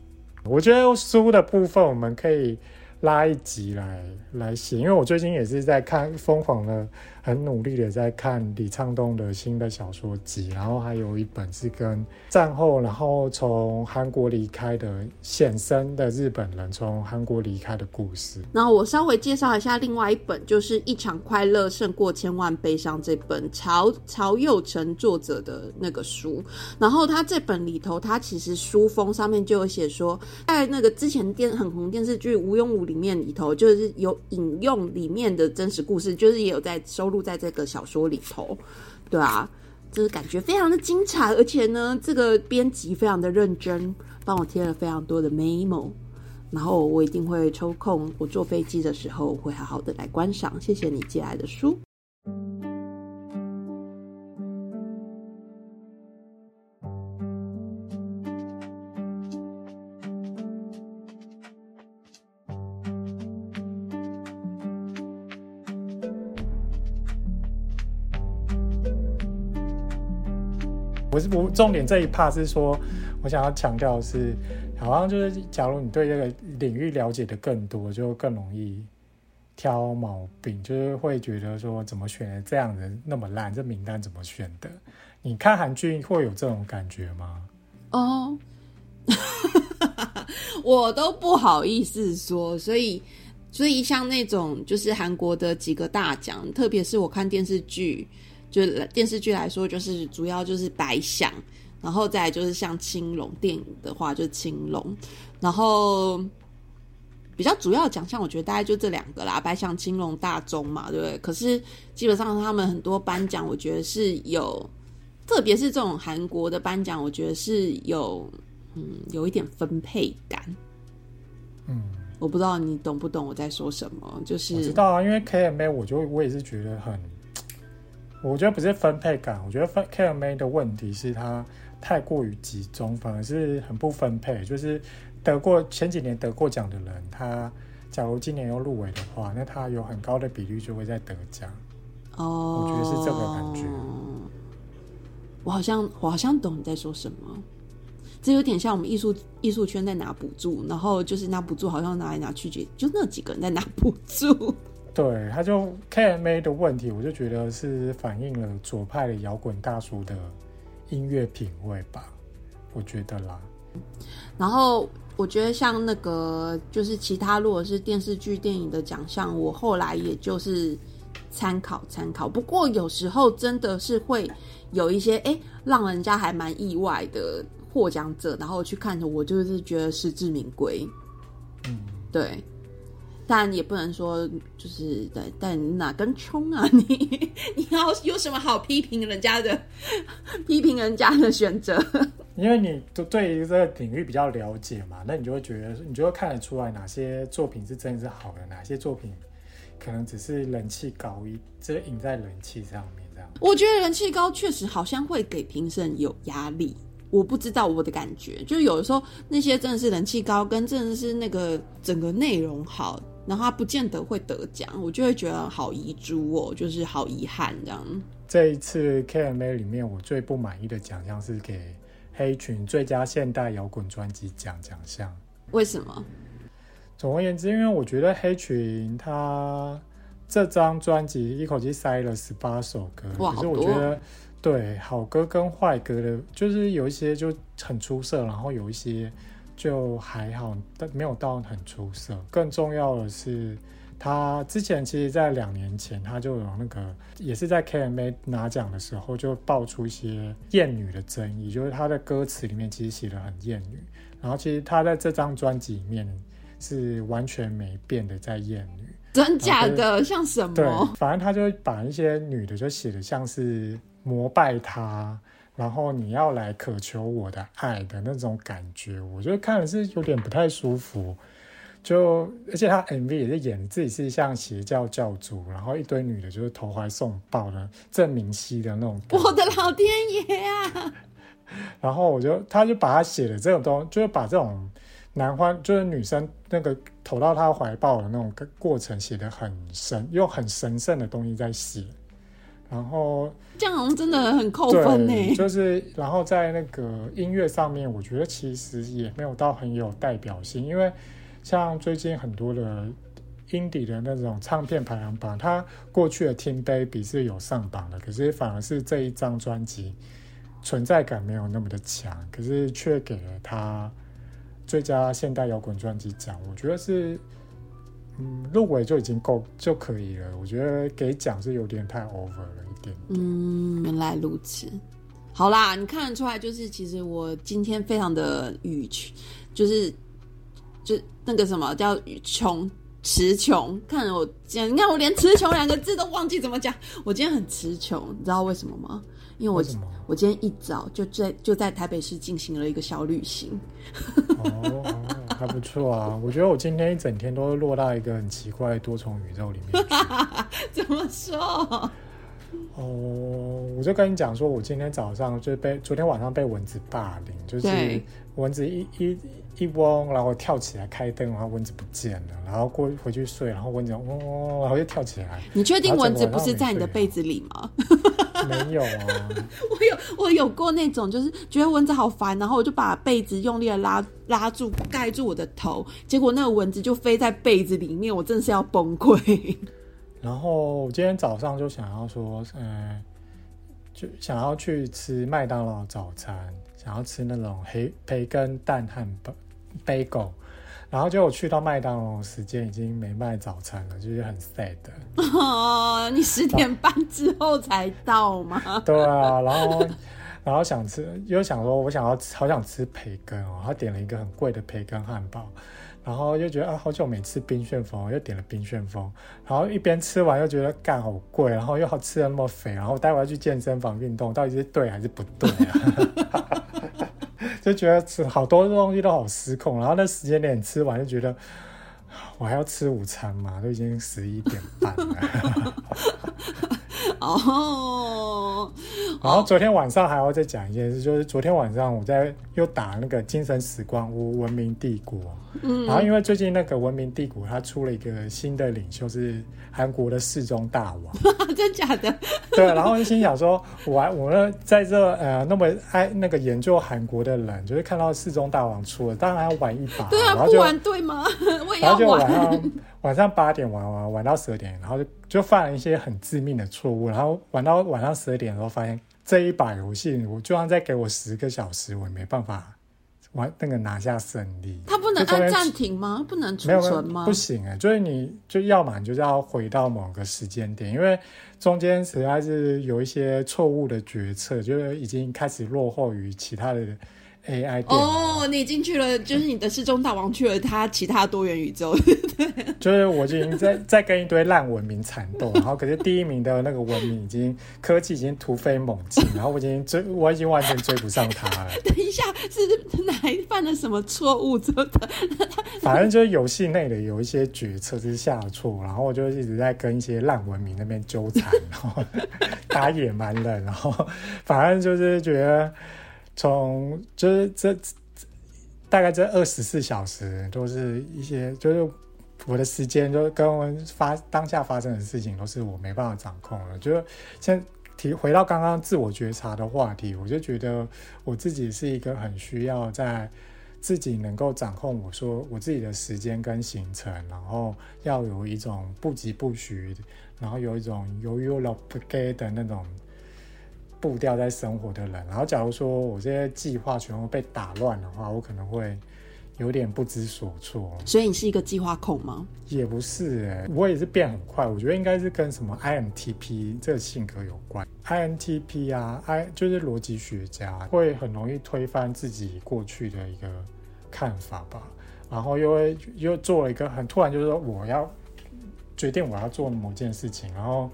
我觉得书的部分我们可以拉一集来来写，因为我最近也是在看疯狂的。很努力的在看李沧东的新的小说集，然后还有一本是跟战后，然后从韩国离开的显生的日本人从韩国离开的故事。然后我稍微介绍一下另外一本，就是《一场快乐胜过千万悲伤》这本曹曹佑成作者的那个书。然后他这本里头，他其实书封上面就有写说，在那个之前电很红电视剧《吴庸武》里面里头，就是有引用里面的真实故事，就是也有在收。录在这个小说里头，对啊，就是感觉非常的精彩，而且呢，这个编辑非常的认真，帮我贴了非常多的 memo，然后我一定会抽空，我坐飞机的时候会好好的来观赏。谢谢你寄来的书。我是不重点这一 part 是说，我想要强调的是，好像就是假如你对这个领域了解的更多，就更容易挑毛病，就是会觉得说怎么选这样人那么烂，这名单怎么选的？你看韩剧会有这种感觉吗？哦，我都不好意思说，所以所以像那种就是韩国的几个大奖，特别是我看电视剧。就电视剧来说，就是主要就是白想，然后再就是像青龙电影的话，就是青龙，然后比较主要奖项，我觉得大概就这两个啦，白想、青龙、大钟嘛，对不对？可是基本上他们很多颁奖，我觉得是有，特别是这种韩国的颁奖，我觉得是有，嗯，有一点分配感。嗯，我不知道你懂不懂我在说什么，就是我知道啊，因为 KMA，我就我也是觉得很。我觉得不是分配感，我觉得分 KMA 的问题是它太过于集中，反而是很不分配。就是得过前几年得过奖的人，他假如今年又入围的话，那他有很高的比率就会在得奖。哦，我觉得是这个感觉。我好像我好像懂你在说什么，这有点像我们艺术艺术圈在拿补助，然后就是拿补助好像拿来拿去就就那几个人在拿补助。对，他就 KMA 的问题，我就觉得是反映了左派的摇滚大叔的音乐品味吧，我觉得啦。然后我觉得像那个就是其他如果是电视剧、电影的奖项，我后来也就是参考参考。不过有时候真的是会有一些哎，让人家还蛮意外的获奖者，然后去看的，我就是觉得实至名归。嗯，对。但也不能说就是对，但哪根葱啊？你 你要有什么好批评人家的？批评人家的选择？因为你都对于这个领域比较了解嘛，那你就会觉得，你就会看得出来哪些作品是真的是好的，哪些作品可能只是人气高一，只是赢在人气上面这样。我觉得人气高确实好像会给评审有压力。我不知道我的感觉，就有的时候那些真的是人气高，跟真的是那个整个内容好。然后他不见得会得奖，我就会觉得好遗珠哦，就是好遗憾这样。这一次 KMA 里面，我最不满意的奖项是给黑群最佳现代摇滚专辑奖奖项。为什么？总而言之，因为我觉得黑群他这张专辑一口气塞了十八首歌，可是我觉得对好歌跟坏歌的，就是有一些就很出色，然后有一些。就还好，但没有到很出色。更重要的是，他之前其实，在两年前，他就有那个，也是在 KMA 拿奖的时候，就爆出一些艳女的争议，就是他的歌词里面其实写的很艳女，然后其实他在这张专辑里面是完全没变的在艳女，真假的像什么？对，反正他就把一些女的就写的像是膜拜他。然后你要来渴求我的爱的那种感觉，我觉得看了是有点不太舒服。就而且他 MV 也是演自己是像邪教教主，然后一堆女的就是投怀送抱的郑明熙的那种。我的老天爷啊！然后我就他就把他写的这种东，就是把这种男欢就是女生那个投到他怀抱的那种过程写的很神，用很神圣的东西在写，然后这样好像真的很扣分呢。就是然后在那个音乐上面，我觉得其实也没有到很有代表性，因为像最近很多的 indie 的那种唱片排行榜，它过去的听 baby 是有上榜的，可是反而是这一张专辑存在感没有那么的强，可是却给了他。最佳现代摇滚专辑奖，我觉得是，嗯，入围就已经够就可以了。我觉得给奖是有点太 over 了嗯，原来如此。好啦，你看得出来，就是其实我今天非常的语穷，就是就那个什么叫穷词穷。看我今天，你看我连词穷两个字都忘记怎么讲。我今天很词穷，你知道为什么吗？因为我我今天一早就在就在台北市进行了一个小旅行。哦，还不错啊！我觉得我今天一整天都落到一个很奇怪多重宇宙里面 怎么说？哦，我就跟你讲说，我今天早上就被昨天晚上被蚊子霸凌，就是蚊子一一一嗡，然后跳起来开灯，然后蚊子不见了，然后过回去睡，然后蚊子嗡嗡，然后又跳起来。你确定蚊子不是在你的被子里吗？没有啊，我有我有过那种，就是觉得蚊子好烦，然后我就把被子用力的拉拉住盖住我的头，结果那个蚊子就飞在被子里面，我真的是要崩溃。然后今天早上就想要说，嗯，就想要去吃麦当劳早餐，想要吃那种黑培根蛋汉堡、bagel。然后就我去到麦当劳，时间已经没卖早餐了，就是很 sad。哦，你十点半之后才到吗？对啊，然后然后想吃，又想说我想要好想吃培根哦，他点了一个很贵的培根汉堡，然后又觉得啊好久没吃冰旋风，又点了冰旋风，然后一边吃完又觉得干好贵，然后又好吃的那么肥，然后待会要去健身房运动，到底是对还是不对啊？就觉得吃好多东西都好失控，然后那时间点吃完就觉得我还要吃午餐嘛，都已经十一点半了。哦，然后昨天晚上还要再讲一件事，就是昨天晚上我在又打那个精神时光屋文明帝国，嗯，然后因为最近那个文明帝国它出了一个新的领袖是韩国的世宗大王，真假的？对，然后就心想说，我我呢在这呃那么爱那个研究韩国的人，就是看到世宗大王出了，当然要玩一把，对啊，不玩对吗？我也要玩。晚上八点玩玩玩到十二点，然后就就犯了一些很致命的错误，然后玩到晚上十二点的时候，发现这一把游戏，我就算再给我十个小时，我也没办法玩那个拿下胜利。他不能按暂停吗？不能储存吗？不行哎，就是你就要么你就是要回到某个时间点，因为中间实在是有一些错误的决策，就是已经开始落后于其他的。AI 哦，你进去了，就是你的失踪大王去了他其他多元宇宙，就是我已经在在跟一堆烂文明缠斗，然后可是第一名的那个文明已经科技已经突飞猛进，然后我已经追 我已经完全追不上他了。等一下，是哪犯了什么错误？真的，反正就是游戏内的有一些决策是下错，然后我就一直在跟一些烂文明那边纠缠，然后打野蛮人，然后反正就是觉得。从就是这大概这二十四小时都是一些，就是我的时间，就跟我发当下发生的事情都是我没办法掌控了。就先提回到刚刚自我觉察的话题，我就觉得我自己是一个很需要在自己能够掌控我说我自己的时间跟行程，然后要有一种不急不徐，然后有一种犹豫了不给的那种。步调在生活的人，然后假如说我这些计划全部被打乱的话，我可能会有点不知所措。所以你是一个计划控吗？也不是哎，我也是变很快。我觉得应该是跟什么 INTP 这个性格有关。INTP 啊，I 就是逻辑学家，会很容易推翻自己过去的一个看法吧。然后又会又做了一个很突然，就是说我要决定我要做某件事情，然后。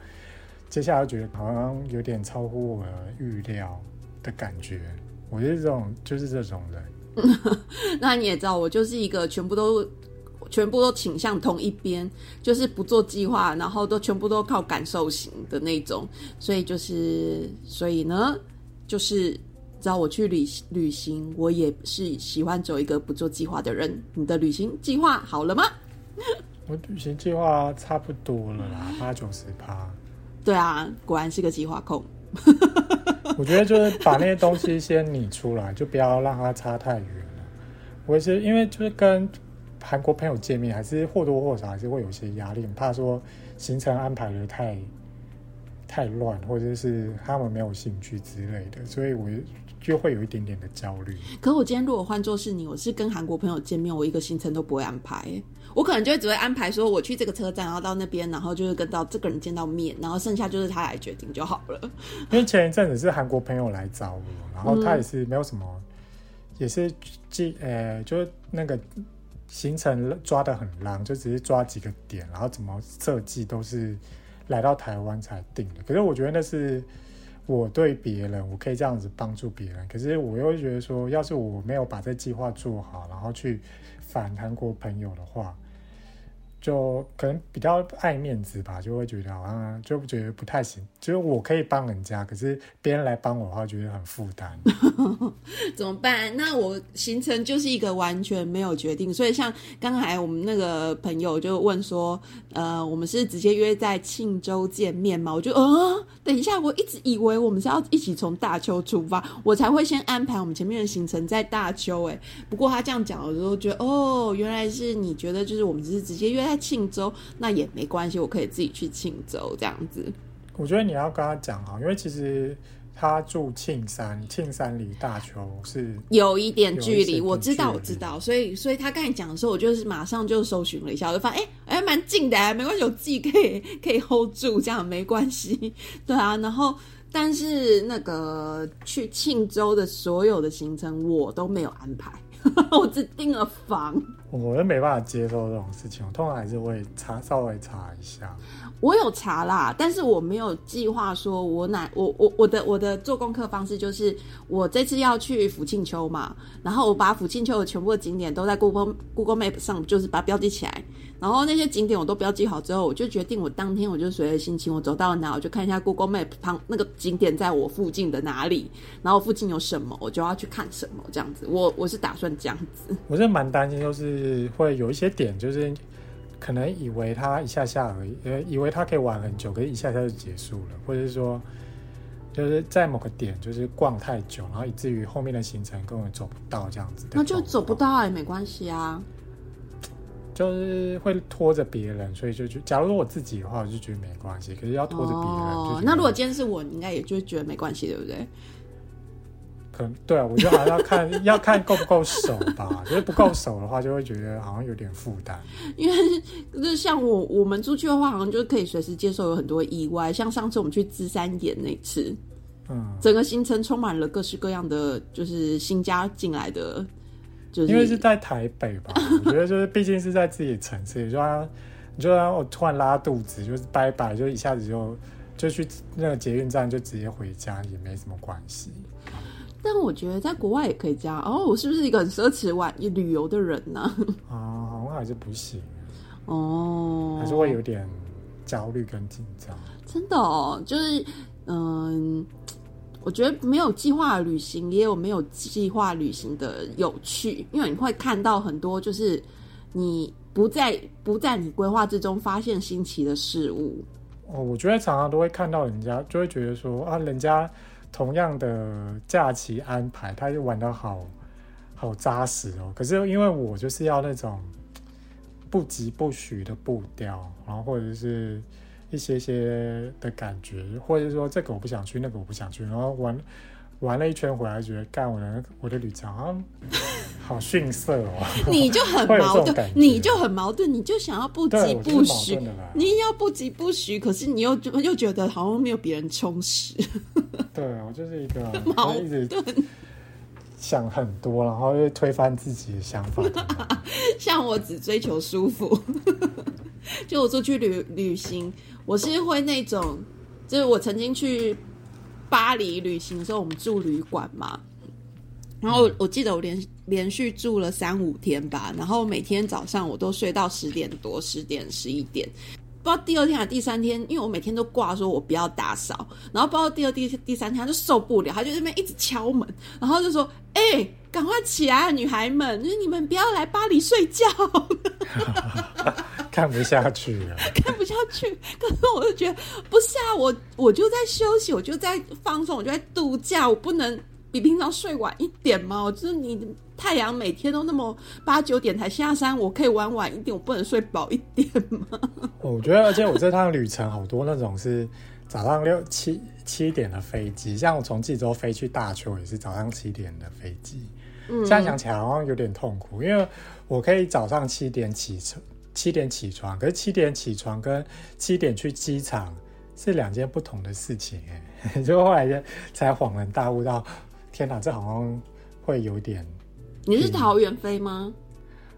接下来觉得好像有点超乎我预料的感觉，我是这种，就是这种人。那你也知道，我就是一个全部都全部都倾向同一边，就是不做计划，然后都全部都靠感受型的那种。所以就是，所以呢，就是知道我去旅旅行，我也是喜欢走一个不做计划的人。你的旅行计划好了吗？我旅行计划差不多了啦，八九十趴。对啊，果然是个计划控。我觉得就是把那些东西先拟出来，就不要让它差太远了。我也是因为就是跟韩国朋友见面，还是或多或少还是会有一些压力，怕说行程安排的太太乱，或者是他们没有兴趣之类的，所以我就会有一点点的焦虑。可我今天如果换做是你，我是跟韩国朋友见面，我一个行程都不会安排，我可能就会只会安排说我去这个车站，然后到那边，然后就是跟到这个人见到面，然后剩下就是他来决定就好了。因为前一阵子是韩国朋友来找我，然后他也是没有什么，也是记呃，就是那个行程抓的很烂，就只是抓几个点，然后怎么设计都是来到台湾才定的。可是我觉得那是我对别人，我可以这样子帮助别人。可是我又觉得说，要是我没有把这计划做好，然后去反韩国朋友的话。就可能比较爱面子吧，就会觉得好像就觉得不太行。就是我可以帮人家，可是别人来帮我的话，觉得很负担。怎么办？那我行程就是一个完全没有决定。所以像刚才我们那个朋友就问说，呃，我们是直接约在庆州见面吗？我就呃，等一下，我一直以为我们是要一起从大邱出发，我才会先安排我们前面的行程在大邱。哎，不过他这样讲的时候，觉得哦，原来是你觉得就是我们只是直接约。在庆州那也没关系，我可以自己去庆州这样子。我觉得你要跟他讲啊，因为其实他住庆山，庆山离大邱是有一点距离。我知道，我知道，所以所以他刚才讲的时候，我就是马上就搜寻了一下，我就发现哎哎蛮近的，没关系，我自己可以可以 hold 住，这样没关系。对啊，然后但是那个去庆州的所有的行程我都没有安排。我只订了房，我都没办法接受这种事情。我通常还是会查，稍微查一下。我有查啦，但是我没有计划说，我哪我我我的我的做功课方式就是，我这次要去福庆丘嘛，然后我把福庆丘的全部的景点都在 Google Google Map 上，就是把它标记起来。然后那些景点我都标记好之后，我就决定我当天我就随着心情，我走到哪我就看一下 Google Map 旁那个景点在我附近的哪里，然后附近有什么我就要去看什么这样子。我我是打算这样子。我是蛮担心，就是会有一些点，就是可能以为他一下下而已，呃，以为他可以玩很久，可是一下下就结束了，或者是说就是在某个点就是逛太久，然后以至于后面的行程根本走不到这样子。那就走不到也没关系啊。就是会拖着别人，所以就就假如说我自己的话，我就觉得没关系。可是要拖着别人，哦，那如果今天是我，应该也就觉得没关系，对不对？可能对啊，我觉得好像要看要看够不够熟吧。就是不够熟的话，就会觉得好像有点负担。因为就是像我我们出去的话，好像就可以随时接受有很多意外。像上次我们去芝山岩那次，嗯，整个行程充满了各式各样的，就是新加进来的。就是因为是在台北吧，我觉得就是毕竟是在自己的城市，就像你就让我突然拉肚子，就是拜拜，就一下子就就去那个捷运站就直接回家，也没什么关系。但我觉得在国外也可以这样哦，我是不是一个很奢侈玩旅游的人呢？啊，好像还是不行哦，还是会有点焦虑跟紧张。真的哦，就是嗯。我觉得没有计划旅行也有没有计划旅行的有趣，因为你会看到很多就是你不在不在你规划之中发现新奇的事物。哦，我觉得常常都会看到人家就会觉得说啊，人家同样的假期安排，他就玩得好好扎实哦。可是因为我就是要那种不疾不徐的步调，然后或者是。一些些的感觉，或者说这个我不想去，那个我不想去，然后玩玩了一圈回来，觉得干我的我的旅程好像好逊色哦。你就很矛盾，你就很矛盾，你就想要不急不徐，你要不急不徐，可是你又又觉得好像没有别人充实。对，我就是一个矛盾，想很多，然后又推翻自己的想法。像我只追求舒服，就我出去旅旅行。我是会那种，就是我曾经去巴黎旅行的时候，我们住旅馆嘛，然后我记得我连连续住了三五天吧，然后每天早上我都睡到十点多、十点、十一点，不知道第二天还是第三天，因为我每天都挂说我不要打扫，然后不知道第二第第三天他就受不了，他就那边一直敲门，然后就说：“哎、赶快起来啊，女孩们，就是你们不要来巴黎睡觉。”看不下去了。看不下去。可是我就觉得不是啊，我我就在休息，我就在放松，我就在度假，我不能比平常睡晚一点吗？我就是你太阳每天都那么八九点才下山，我可以玩晚一点，我不能睡饱一点吗？我觉得，而且我这趟旅程好多那种是早上六七七点的飞机，像我从济州飞去大邱也是早上七点的飞机。嗯现在想起来好像有点痛苦，因为我可以早上七点起床，七点起床，可是七点起床跟七点去机场是两件不同的事情哎，就后来才恍然大悟到，天哪，这好像会有点。你是桃园飞吗？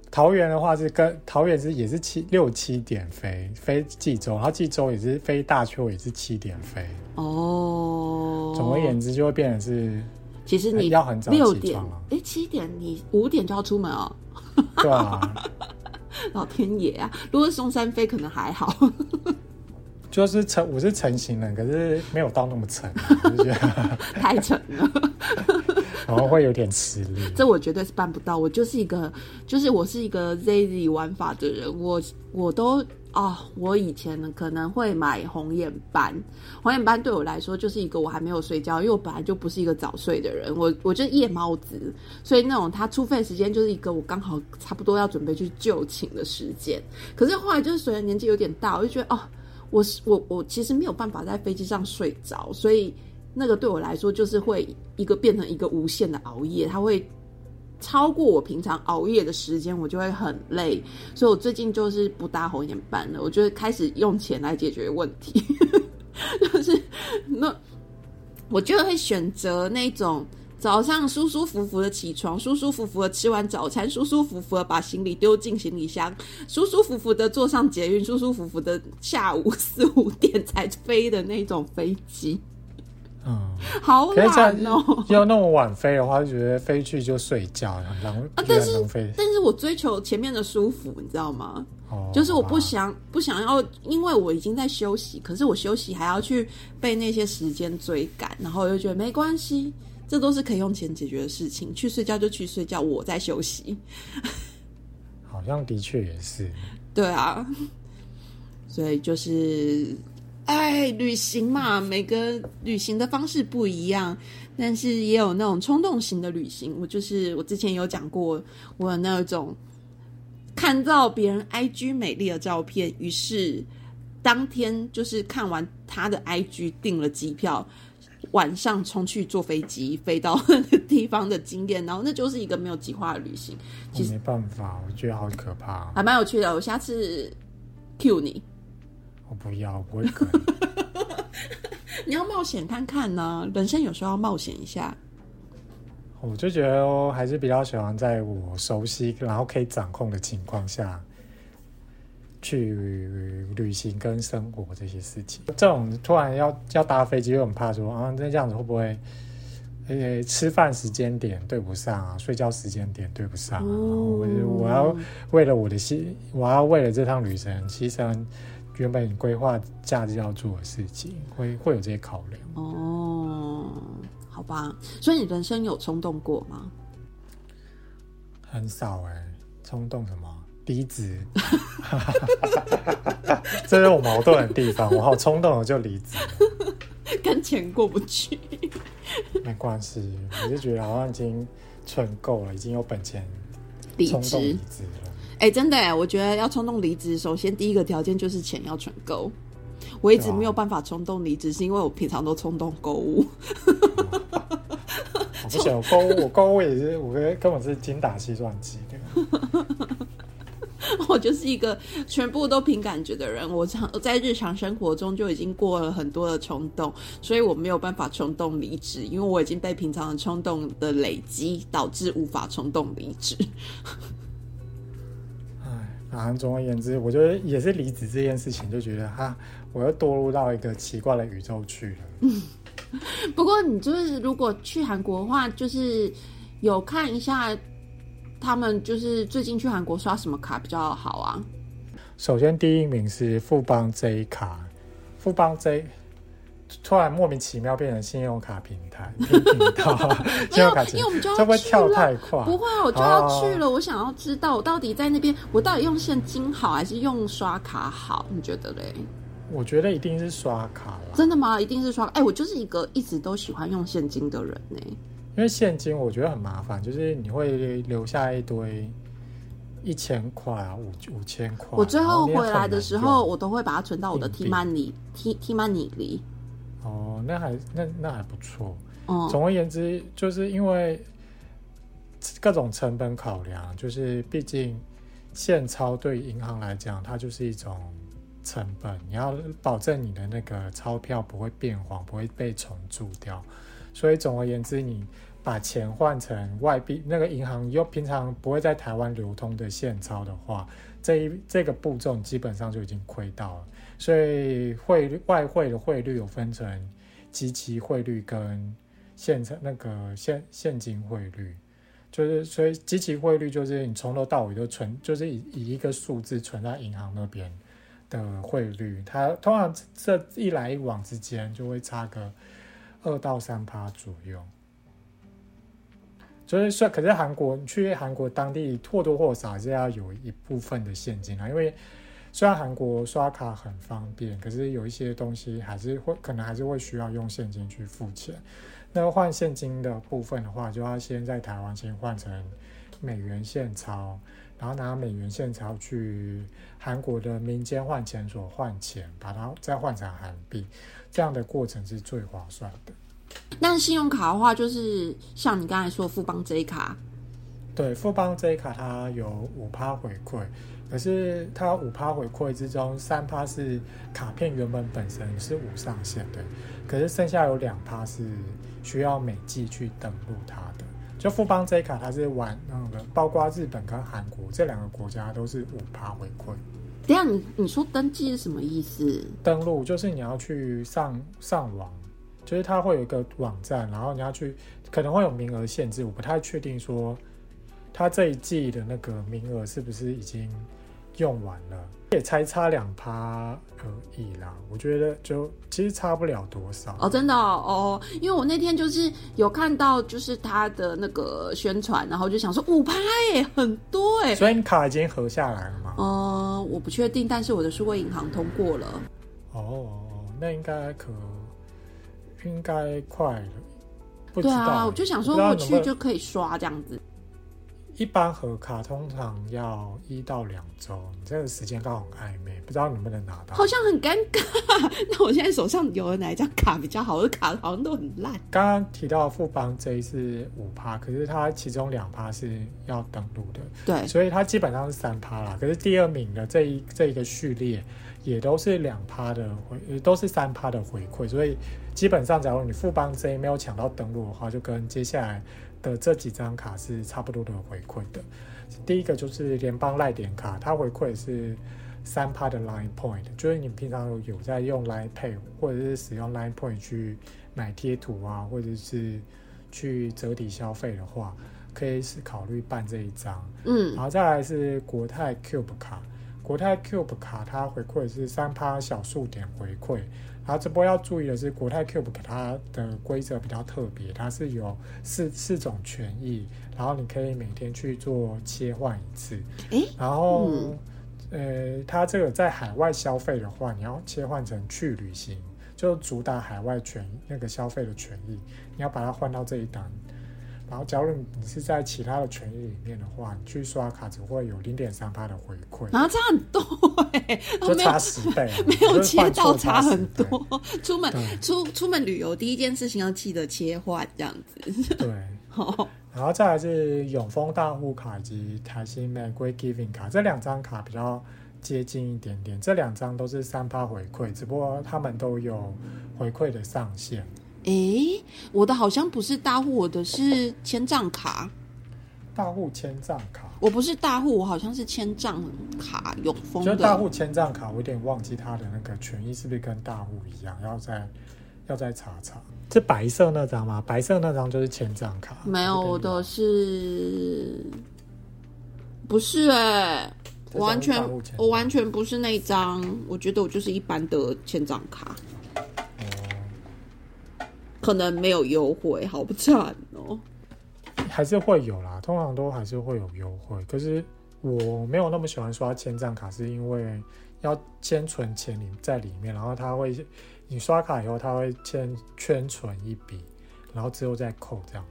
桃园的话是跟桃园是也是七六七点飞飞济州，然后济州也是飞大邱也是七点飞。哦，总而言之，就会变成是其实你要很早六点起床啊，哎七点你五点就要出门哦。对啊，老天爷啊！如果是松山飞，可能还好。就是成我是成型人，可是没有到那么成、啊，我就觉得 太沉了，然后会有点吃力。这我绝对是办不到。我就是一个，就是我是一个 ZZ 玩法的人，我我都啊、我以前可能会买红眼班，红眼班对我来说就是一个我还没有睡觉，因为我本来就不是一个早睡的人，我我就是夜猫子，所以那种他出费时间就是一个我刚好差不多要准备去就寝的时间。可是后来就是随着年纪有点大，我就觉得哦，我是我我其实没有办法在飞机上睡着，所以那个对我来说就是会一个变成一个无限的熬夜，它会超过我平常熬夜的时间，我就会很累。所以我最近就是不搭红眼班了，我就开始用钱来解决问题，就是那我就会选择那种。早上舒舒服服的起床，舒舒服服的吃完早餐，舒舒服服的把行李丢进行李箱，舒舒服服的坐上捷运，舒舒服服的下午四五点才飞的那种飞机，嗯，好可是这懒样哦、要那么晚飞的话，就觉得飞去就睡觉，很浪，啊但是。但是我追求前面的舒服，你知道吗？哦就是我不想不想要，因为我已经在休息，可是我休息还要去被那些时间追赶，然后我就觉得没关系，这都是可以用钱解决的事情。去睡觉就去睡觉，我在休息。好像的确也是。对啊，所以就是，哎，旅行嘛，每个旅行的方式不一样，但是也有那种冲动型的旅行。我就是我之前有讲过，我有那种看到别人 IG 美丽的照片，于是当天就是看完他的 IG 订了机票。晚上冲去坐飞机飞到那个地方的经验，然后那就是一个没有计划的旅行，其实没办法，我觉得好可怕。还蛮有趣的。我下次 Q 你，我不要，我不会跟。你要冒险看看呢、人生有时候要冒险一下。我就觉得我还是比较喜欢在我熟悉然后可以掌控的情况下去旅行跟生活这些事情。这种突然要要搭飞机，又很怕说啊，那这样子会不会？呃，吃饭时间点对不上啊，睡觉时间点对不上我我要为了我的心，我要为了这趟旅程牺牲原本你规划假日要做的事情，会会有这些考量。哦，好吧。所以你人生有冲动过吗？很少哎、冲动什么离职，这是我矛盾的地方。我好冲动，我就离职，跟钱过不去。没关系。我就觉得好像已经存够了，已经有本钱离冲动离职，职了。哎、真的哎，我觉得要冲动离职，首先第一个条件就是钱要存够。我一直没有办法冲动离职，是因为我平常都冲动购物。我不行，我购物，我购物也是，我根根本是精打细算机的。我就是一个全部都凭感觉的人。我常在日常生活中就已经过了很多的冲动，所以我没有办法冲动离职，因为我已经被平常的冲动的累积导致无法冲动离职。总而言之，我觉得也是离职这件事情，就觉得哈，我又堕入到一个奇怪的宇宙去了。不过你就是如果去韩国的话，就是有看一下他们就是最近去韩国刷什么卡比较好啊？首先第一名是富邦 J 卡，富邦 J 突然莫名其妙变成信用卡平台频道，信用卡 因为我们就要这会不会跳去了太快？不会啊，我就要去了。我想要知道，我到底在那边，我到底用现金好还是用刷卡好？你觉得嘞？我觉得一定是刷卡啦，真的吗？一定是刷？哎、我就是一个一直都喜欢用现金的人呢。因为现金我觉得很麻烦，就是你会留下一堆一千块啊，五五千块。我最后回来的时候，我都会把它存到我的硬 T 币 money T T money 里。哦，那还那那还不错。嗯，总而言之，就是因为各种成本考量，就是毕竟现钞对银行来讲，它就是一种成本，你要保证你的那个钞票不会变黄，不会被虫蛀掉。所以总而言之，你把钱换成外币，那个银行又平常不会在台湾流通的现钞的话，这一这个步骤基本上就已经亏到了。所以汇率外汇的汇率有分成即期汇率跟现成那个现现金汇率，就是所以即期汇率就是你从头到尾都存，就是以以一个数字存在银行那边的汇率，它通常这一来一往之间就会差个二到三趴左右。所以说，可是韩国你去韩国当地或多或少是要有一部分的现金啊，因为虽然韩国刷卡很方便，可是有一些东西还是会可能还是会需要用现金去付钱。那换现金的部分的话，就要先在台湾先换成美元现钞，然后拿美元现钞去韩国的民间换钱所换钱，把它再换成韩币，这样的过程是最划算的。但信用卡的话，就是像你刚才说富邦 J 卡，对，富邦这一卡它有五趴回馈，可是它五趴回馈之中，三趴是卡片原本本身是无上限的，可是剩下有两趴是需要每季去登录它的。就富邦这一卡，它是玩那个，包括日本跟韩国这两个国家都是五趴回馈。等一下你你说登记是什么意思？登录就是你要去上上网，就是它会有一个网站，然后你要去，可能会有名额限制，我不太确定说它这一季的那个名额是不是已经用完了，也才差两趴而已啦。我觉得就其实差不了多少。哦，真的哦哦，因为我那天就是有看到，就是他的那个宣传，然后就想说五趴哎，很多哎。所以你卡已经合下来了吗？呃，我不确定，但是我的数位银行通过了。哦，那应该可应该快了。不知道，对啊，我就想说我去就可以刷这样子。一般合卡通常要一到两周，你这个时间刚好很暧昧，不知道能不能拿到。好像很尴尬。那我现在手上有的哪一张卡比较好？我的卡好像都很烂。刚刚提到富邦 J 是五趴，可是它其中两趴是要登录的，对，所以它基本上是三趴啦。可是第二名的这一这一个序列也都是两趴的回，呃都是三趴的回馈，所以基本上假如你富邦 J 没有抢到登录的话，就跟接下来的这几张卡是差不多的回馈的。第一个就是联邦赖点卡，它回馈是三趴的 Line Point，就是你平常有在用 Line Pay 或者是使用 Line Point 去买贴图啊，或者是去折抵消费的话，可以是考虑办这一张。嗯然后再来是国泰 Cube 卡，国泰 Cube 卡它回馈是三趴小数点回馈。然后这波要注意的是，国泰 Cube 卡它的规则比较特别，它是有四四种权益，然后你可以每天去做切换一次。诶然后、嗯呃，它这个在海外消费的话，你要切换成去旅行，就主打海外权那个消费的权益，你要把它换到这一档。然后，假如你是在其他的权益里面的话，你去刷卡只会有零点三八的回馈，然后差很多哎、就差十倍啊，没有切到差很。多。出门出出门旅游第一件事情要记得切换这样子。对，好，然后再来是永丰大户卡以及台新玫瑰 Giving 卡，这两张卡比较接近一点点，这两张都是三趴回馈，只不过他们都有回馈的上限。诶，我的好像不是大户，我的是千账卡。大户千账卡，我不是大户，我好像是千账卡永丰的。就大户千账卡，我有点忘记它的那个权益是不是跟大户一样，要再要再查查。是白色那张吗？白色那张就是千账卡，没有，我的是不是哎、我完全我完全不是那张，我觉得我就是一般的千账卡，哦，可能没有优惠，好不惨哦。还是会有啦，通常都还是会有优惠。可是我没有那么喜欢刷千账卡，是因为要先存钱里在里面，然后他会你刷卡以后，他会先圈存一笔，然后之后再扣这样。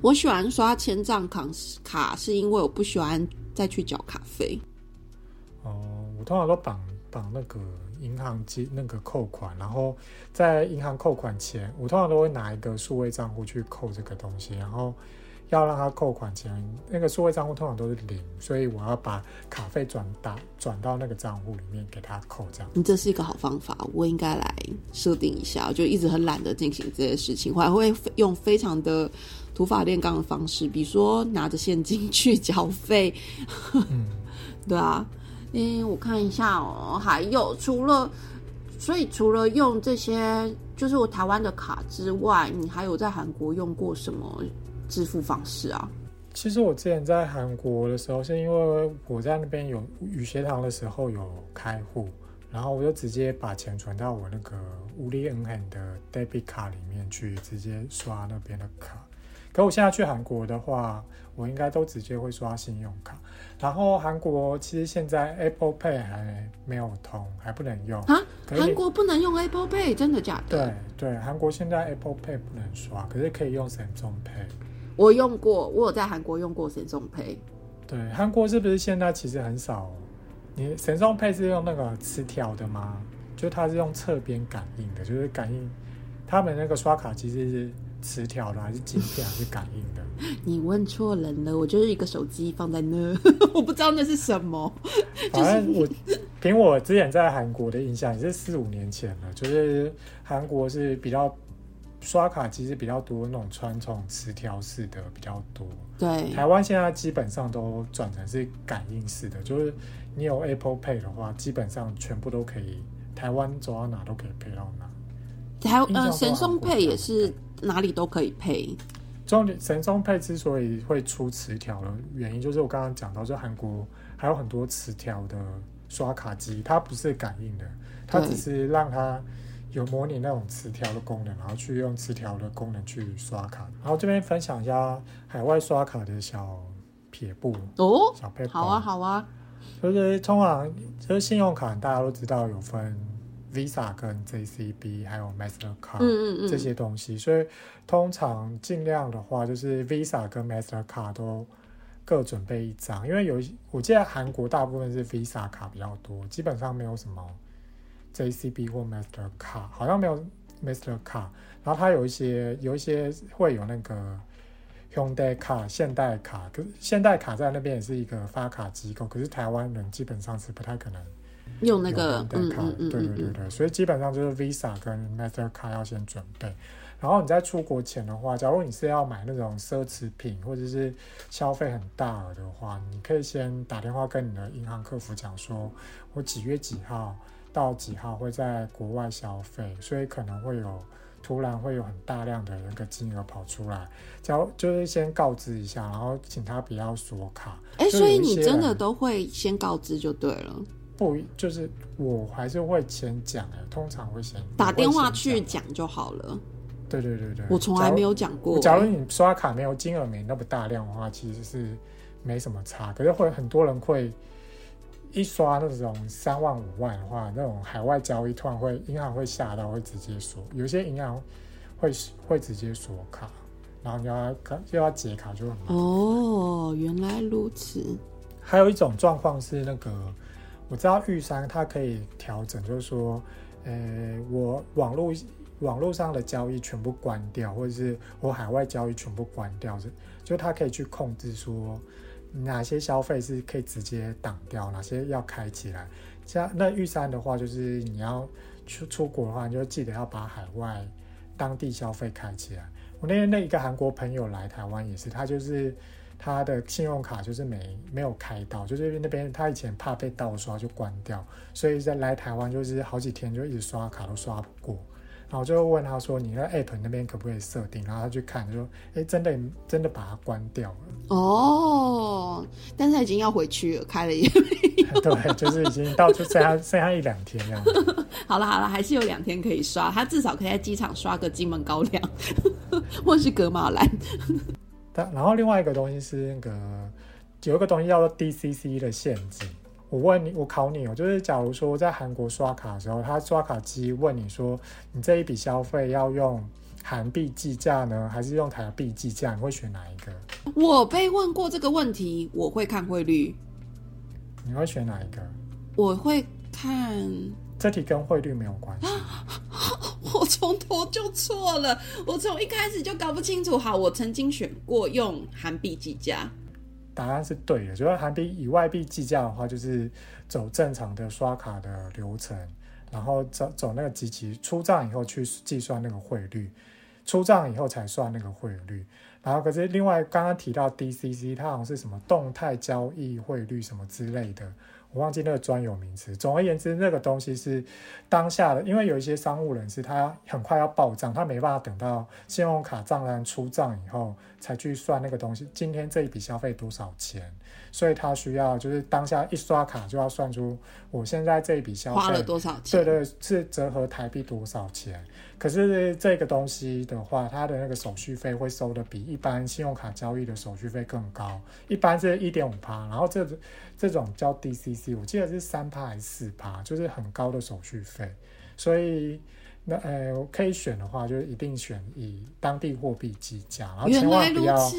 我喜欢刷千账卡卡，是因为我不喜欢再去缴卡费。哦，我通常都绑绑那个银行机那个扣款，然后在银行扣款前，我通常都会拿一个数位账户去扣这个东西，然后要让它扣款前，那个数位账户通常都是零，所以我要把卡费转打转到那个账户里面给它扣这样。你这是一个好方法，我应该来设定一下。我就一直很懒得进行这些事情，我还会用非常的土法炼钢的方式，比如说拿着现金去缴费。嗯，对啊，嗯，我看一下哦，还有除了，所以除了用这些就是我台湾的卡之外，你还有在韩国用过什么支付方式啊？其实我之前在韩国的时候，是因为我在那边有语学堂的时候有开户，然后我就直接把钱存到我那个无力恩很的 debit 卡里面去，直接刷那边的卡。可我现在去韩国的话，我应该都直接会刷信用卡。然后韩国其实现在 Apple Pay 还没有通，还不能用啊。韩国不能用 Apple Pay，真的假的？对对，韩国现在 Apple Pay 不能刷，可是可以用 Samsung Pay。我用过，我有在韩国用过 Samsung Pay。对，韩国是不是现在其实很少？你 Samsung Pay 是用那个磁条的吗？就它是用侧边感应的，就是感应他们那个刷卡机是磁条的，还是晶片，还是感应的？你问错人了，我就是一个手机放在那，我不知道那是什么。反正我凭我之前在韩国的印象，也是四五年前了，就是韩国是比较刷卡机是比较多那种传统磁条式的比较多。对，台湾现在基本上都转成是感应式的，就是你有 Apple Pay 的话，基本上全部都可以，台湾走到哪都可以配到哪。台呃神松配也是哪里都可以配。重点神中配之所以会出磁条的原因，就是我刚刚讲到，就韩国还有很多磁条的刷卡机，它不是感应的，它只是让它有模拟那种磁条的功能，然后去用磁条的功能去刷卡。然后这边分享一下海外刷卡的小撇步、哦，小配好啊，好啊，就是通常就是信用卡，大家都知道有分 Visa 跟 JCB，还有 Mastercard。嗯嗯嗯，这些东西，所以通常尽量的话，就是 Visa 跟 Mastercard 都各准备一张，因为有我记得韩国大部分是 Visa 卡比较多，基本上没有什么 JCB 或 Mastercard，好像没有 Mastercard，然后它有一些有一些会有那个 Hyundai 卡、现代卡，可是现代卡在那边也是一个发卡机构，可是台湾人基本上是不太可能。用那个有嗯嗯嗯对对对对，所以基本上就是 Visa 跟 Mastercard 要先准备。然后你在出国前的话，假如你是要买那种奢侈品或者是消费很大额的话，你可以先打电话跟你的银行客服讲说，我几月几号到几号会在国外消费，所以可能会有突然会有很大量的那个金额跑出来，假如就是先告知一下，然后请他不要锁卡。哎，所以你真的都会先告知就对了，不，就是我还是会先讲的，通常会先打电话去讲讲就好了。对对对对，我从来没有讲过。假如。假如你刷卡没有金额没那么大量的话，其实是没什么差。可是会很多人会一刷那种三万五万的话，那种海外交易突然会银行会吓到，会直接锁。有些银行会会直接锁卡，然后你要又要解卡就很麻烦。哦，原来如此。还有一种状况是那个，我知道玉山它可以调整，就是说，呃，我网络网络上的交易全部关掉，或者是我海外交易全部关掉，就就它可以去控制说哪些消费是可以直接挡掉，哪些要开起来。像那玉山的话，就是你要出出国的话，你就记得要把海外当地消费开起来。我那天那一个韩国朋友来台湾也是，他就是他的信用卡就是没没有开到，就是因为那边他以前怕被盗刷就关掉，所以在来台湾就是好几天就一直刷卡都刷不过，然后就问他说：“你那 App 那边可不可以设定？”然后他去看，就说：“哎，真的真的把它关掉了。”哦，但是他已经要回去了，开了也对，就是已经到就剩下剩下一两天这样。好了好了，还是有两天可以刷，他至少可以在机场刷个金门高粱，或是格马兰。但然后另外一个东西是那个有一个东西叫做 DCC 的限制。我问你，我考你哦，就是假如说在韩国刷卡的时候，他刷卡机问你说，你这一笔消费要用韩币计价呢，还是用台币计价？你会选哪一个？我被问过这个问题，我会看汇率。你会选哪一个？我会看。这题跟汇率没有关系。我从头就错了，我从一开始就搞不清楚。好，我曾经选过用韩币计价。答案是对的，就是韩币以外币计价的话，就是走正常的刷卡的流程，然后走走那个机器出账以后去计算那个汇率，出账以后才算那个汇率。然后可是另外刚刚提到 DCC，它好像是什么动态交易汇率什么之类的。我忘记那个专有名词。总而言之，那个东西是当下的，因为有一些商务人士他很快要报账，他没办法等到信用卡账单出账以后才去算那个东西。今天这一笔消费多少钱？所以他需要就是当下一刷卡就要算出我现在这一笔消费花了多少钱？对对，是折合台币多少钱？可是这个东西的话，它的那个手续费会收的比一般信用卡交易的手续费更高，一般是一点五趴，然后这这种叫 DCC，我记得是三趴还是四趴，就是很高的手续费。所以那呃可以选的话，就一定选以当地货币计价，然后千万不要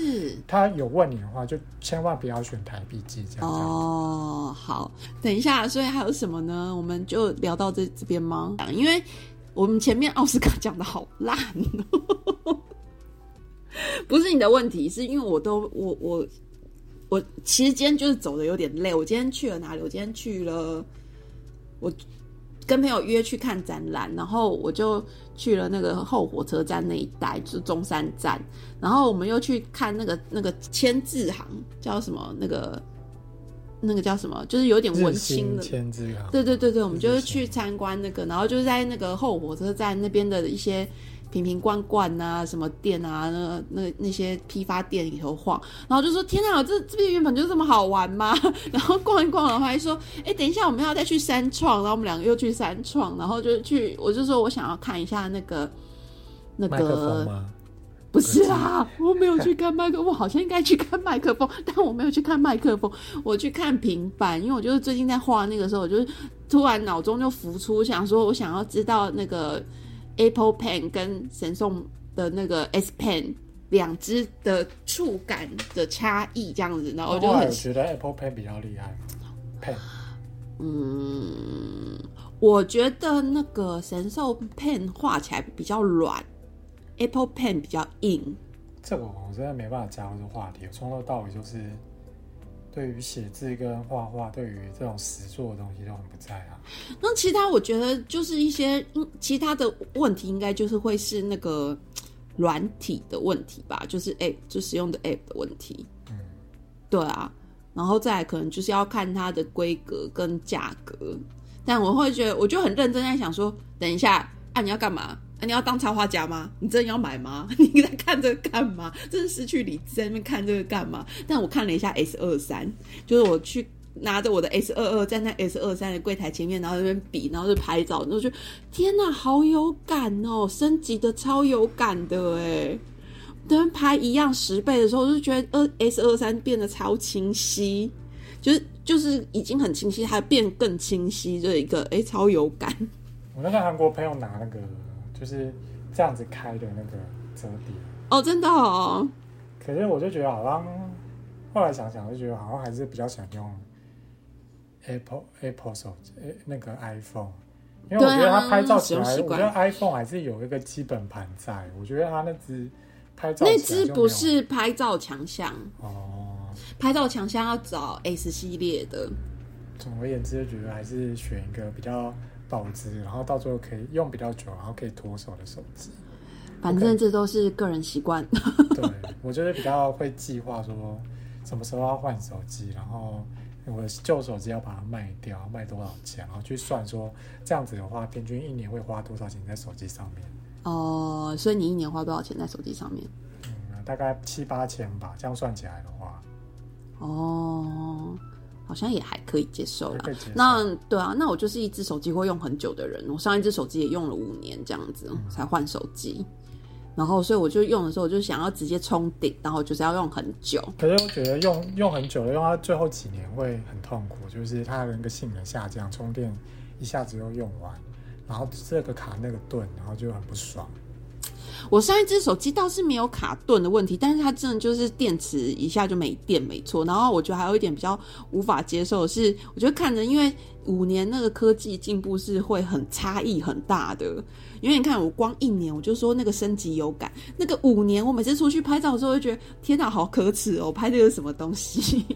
他有问你的话，就千万不要选台币计价。哦，好，等一下，所以还有什么呢？我们就聊到这这边吗？因为。我们前面奥斯卡讲的好烂，哦 不是你的问题，是因为我都我我我其实今天就是走的有点累。我今天去了哪里？我今天去了，我跟朋友约去看展览，然后我就去了那个后火车站那一带，就是中山站，然后我们又去看那个那个签字行，叫什么那个。那个叫什么？就是有点文青的，对对对对，我们就是去参观那个，然后就是在那个后火车站那边的一些瓶瓶罐罐啊，什么店啊，那那那些批发店里头晃，然后就说：“天啊，这这边原本就这么好玩吗？” 然后逛一逛然后，还说：“哎，等一下我们要再去三创。”然后我们两个又去三创，然后就去，我就说我想要看一下那个那个。不是啊，我没有去看麦克风，好像应该去看麦克风，但我没有去看麦克风，我去看平板，因为我就是最近在画那个时候，我就是突然脑中就浮出，想说我想要知道那个 Apple Pen 跟神送的那个 S Pen 两只的触感的差异，这样子，然后我就很觉得 Apple Pen 比较厉害，Pen，嗯，我觉得那个神兽 Pen 画起来比较软。Apple Pen 比较硬，这个我真的没办法加入这话题。从头到尾就是对于写字跟画画，对于这种实作的东西都很不在啊。那其他我觉得就是一些其他的问题，应该就是会是那个软体的问题吧，就是 App 就使用的 App 的问题。嗯，对啊，然后再来可能就是要看它的规格跟价格。但我会觉得，我就很认真在想说，等一下啊，你要干嘛？你要当插画家吗？你真的要买吗？你在看这个干嘛？真的失去理智，在那边看这个干嘛？但我看了一下 S 二三，就是我去拿着我的 S 二二站在 S 二三的柜台前面，然后那边比，然后就拍照，然后就天哪，好有感哦！升级的超有感的哎，跟拍一样十倍的时候，我就觉得二 S 二三变得超清晰，就是就是已经很清晰，还变更清晰，这一个哎超有感。我那个韩国朋友拿那个。就是这样子开的那个折叠哦，真的哦。可是我就觉得好像后来想想，就觉得好像还是比较想用 Apple Apple 手机，那个 iPhone，因为我觉得它拍照起来，我觉得 iPhone 还是有一个基本盘在。我觉得它那只拍照那只不是拍照强项哦，拍照强项要找 S 系列的。总而言之，就觉得还是选一个比较。保值，然后到最后可以用比较久，然后可以脱手的手机。反正这都是个人习惯。对，我就是比较会计划说什么时候要换手机，然后我的旧手机要把它卖掉，卖多少钱，然后去算说这样子的话，平均一年会花多少钱在手机上面。哦，所以你一年花多少钱在手机上面？嗯，大概七八千吧，这样算起来的话，哦，好像也还可以接受啦。那对啊，那我就是一只手机会用很久的人，我上一只手机也用了五年这样子嗯才换手机。然后，所以我就用的时候，我就想要直接冲顶，然后就是要用很久。可是我觉得用用很久了，用到最后几年会很痛苦，就是它的那个性能下降，充电一下子又用完，然后这个卡那个顿，然后就很不爽。我上一只手机倒是没有卡顿的问题，但是它真的就是电池一下就没电，没错。然后我觉得还有一点比较无法接受是，我觉得看着因为五年那个科技进步是会很差异很大的。因为你看我光一年我就说那个升级有感，那个五年我每次出去拍照的时候就觉得天哪，好可耻哦，拍这个什么东西？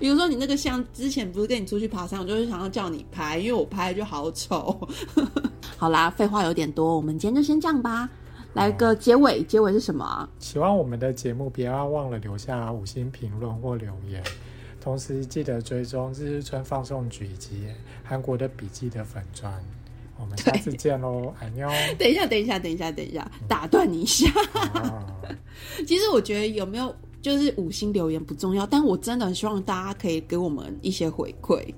比如说你那个像之前不是跟你出去爬山，我就是想要叫你拍，因为我拍就好丑。好啦，废话有点多，我们今天就先这样吧。来个结尾，结尾是什么？喜欢我们的节目，别忘了留下五星评论或留言，同时记得追踪日日春放送局以及韩国的笔记的粉砖。我们下次见喽，安妞。等一下，等一下，等一下，等一下，打断你一下。啊 其实我觉得有没有就是五星留言不重要，但我真的很希望大家可以给我们一些回馈。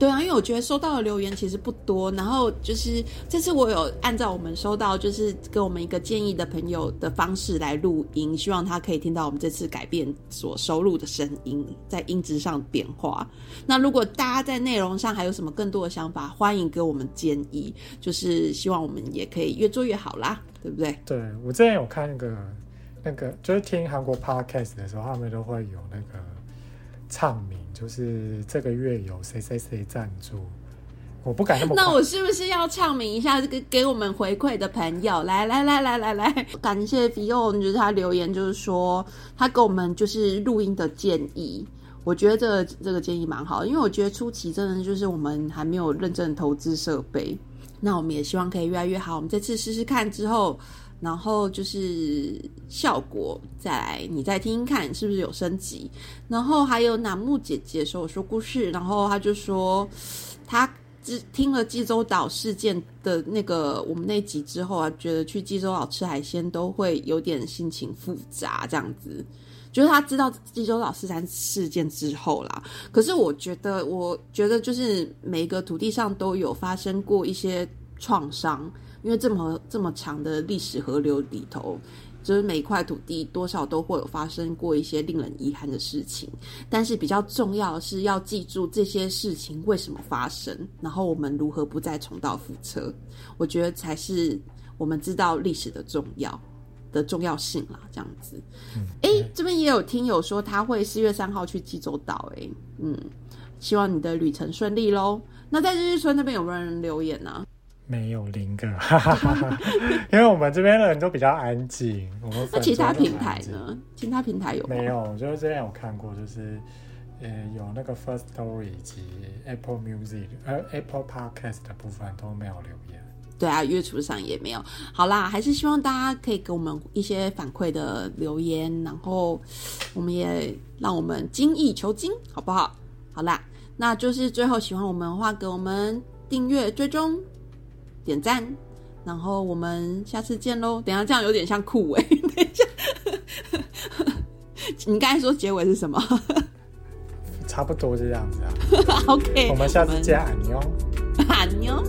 对啊，因为我觉得收到的留言其实不多，然后就是这次我有按照我们收到就是给我们一个建议的朋友的方式来录音，希望他可以听到我们这次改变所收录的声音在音质上变化。那如果大家在内容上还有什么更多的想法，欢迎给我们建议，就是希望我们也可以越做越好啦，对不对？对我之前有看那个那个，就是听韩国 podcast 的时候，他们都会有那个唱名，就是这个月有谁谁谁赞助。我不敢那么那我是不是要唱名一下这个给我们回馈的朋友？来来来来来来，感谢 Fion，就是他留言，就是说他给我们就是录音的建议。我觉得这个这个建议蛮好，因为我觉得初期真的就是我们还没有认真投资设备，那我们也希望可以越来越好。我们这次试试看之后，然后就是效果再来，你再听听看是不是有升级。然后还有楠木姐姐说我说故事，然后她就说她。只听了济州岛事件的那个我们那集之后啊，觉得去济州岛吃海鲜都会有点心情复杂，这样子。就是他知道济州岛四三事件之后啦，可是我觉得，我觉得就是每个土地上都有发生过一些创伤，因为这么这么长的历史河流里头，就是每一块土地多少都会有发生过一些令人遗憾的事情。但是比较重要的是要记住这些事情为什么发生，然后我们如何不再重蹈覆辙。我觉得才是我们知道历史的重要。的重要性啦，这样子。哎、这边也有听友说他会四月三号去济州岛，哎，嗯，希望你的旅程顺利喽。那在日日村那边有没有人留言呢、没有零个，哈哈哈哈因为我们这边的人都比较安静。我们那其他平台？呢？其他平台有吗没有，就是之前有看过，就是呃有那个 First Story 以及 Apple Music 呃 Apple Podcast 的部分都没有留言。对啊，月厨上也没有。好啦，还是希望大家可以给我们一些反馈的留言，然后我们也让我们精益求精，好不好？好啦，那就是最后喜欢我们的话，给我们订阅、追踪、点赞，然后我们下次见喽。等一下这样有点像酷伟，等一下，你刚才说结尾是什么差不多这样子啊。OK，我们下次见，安妞。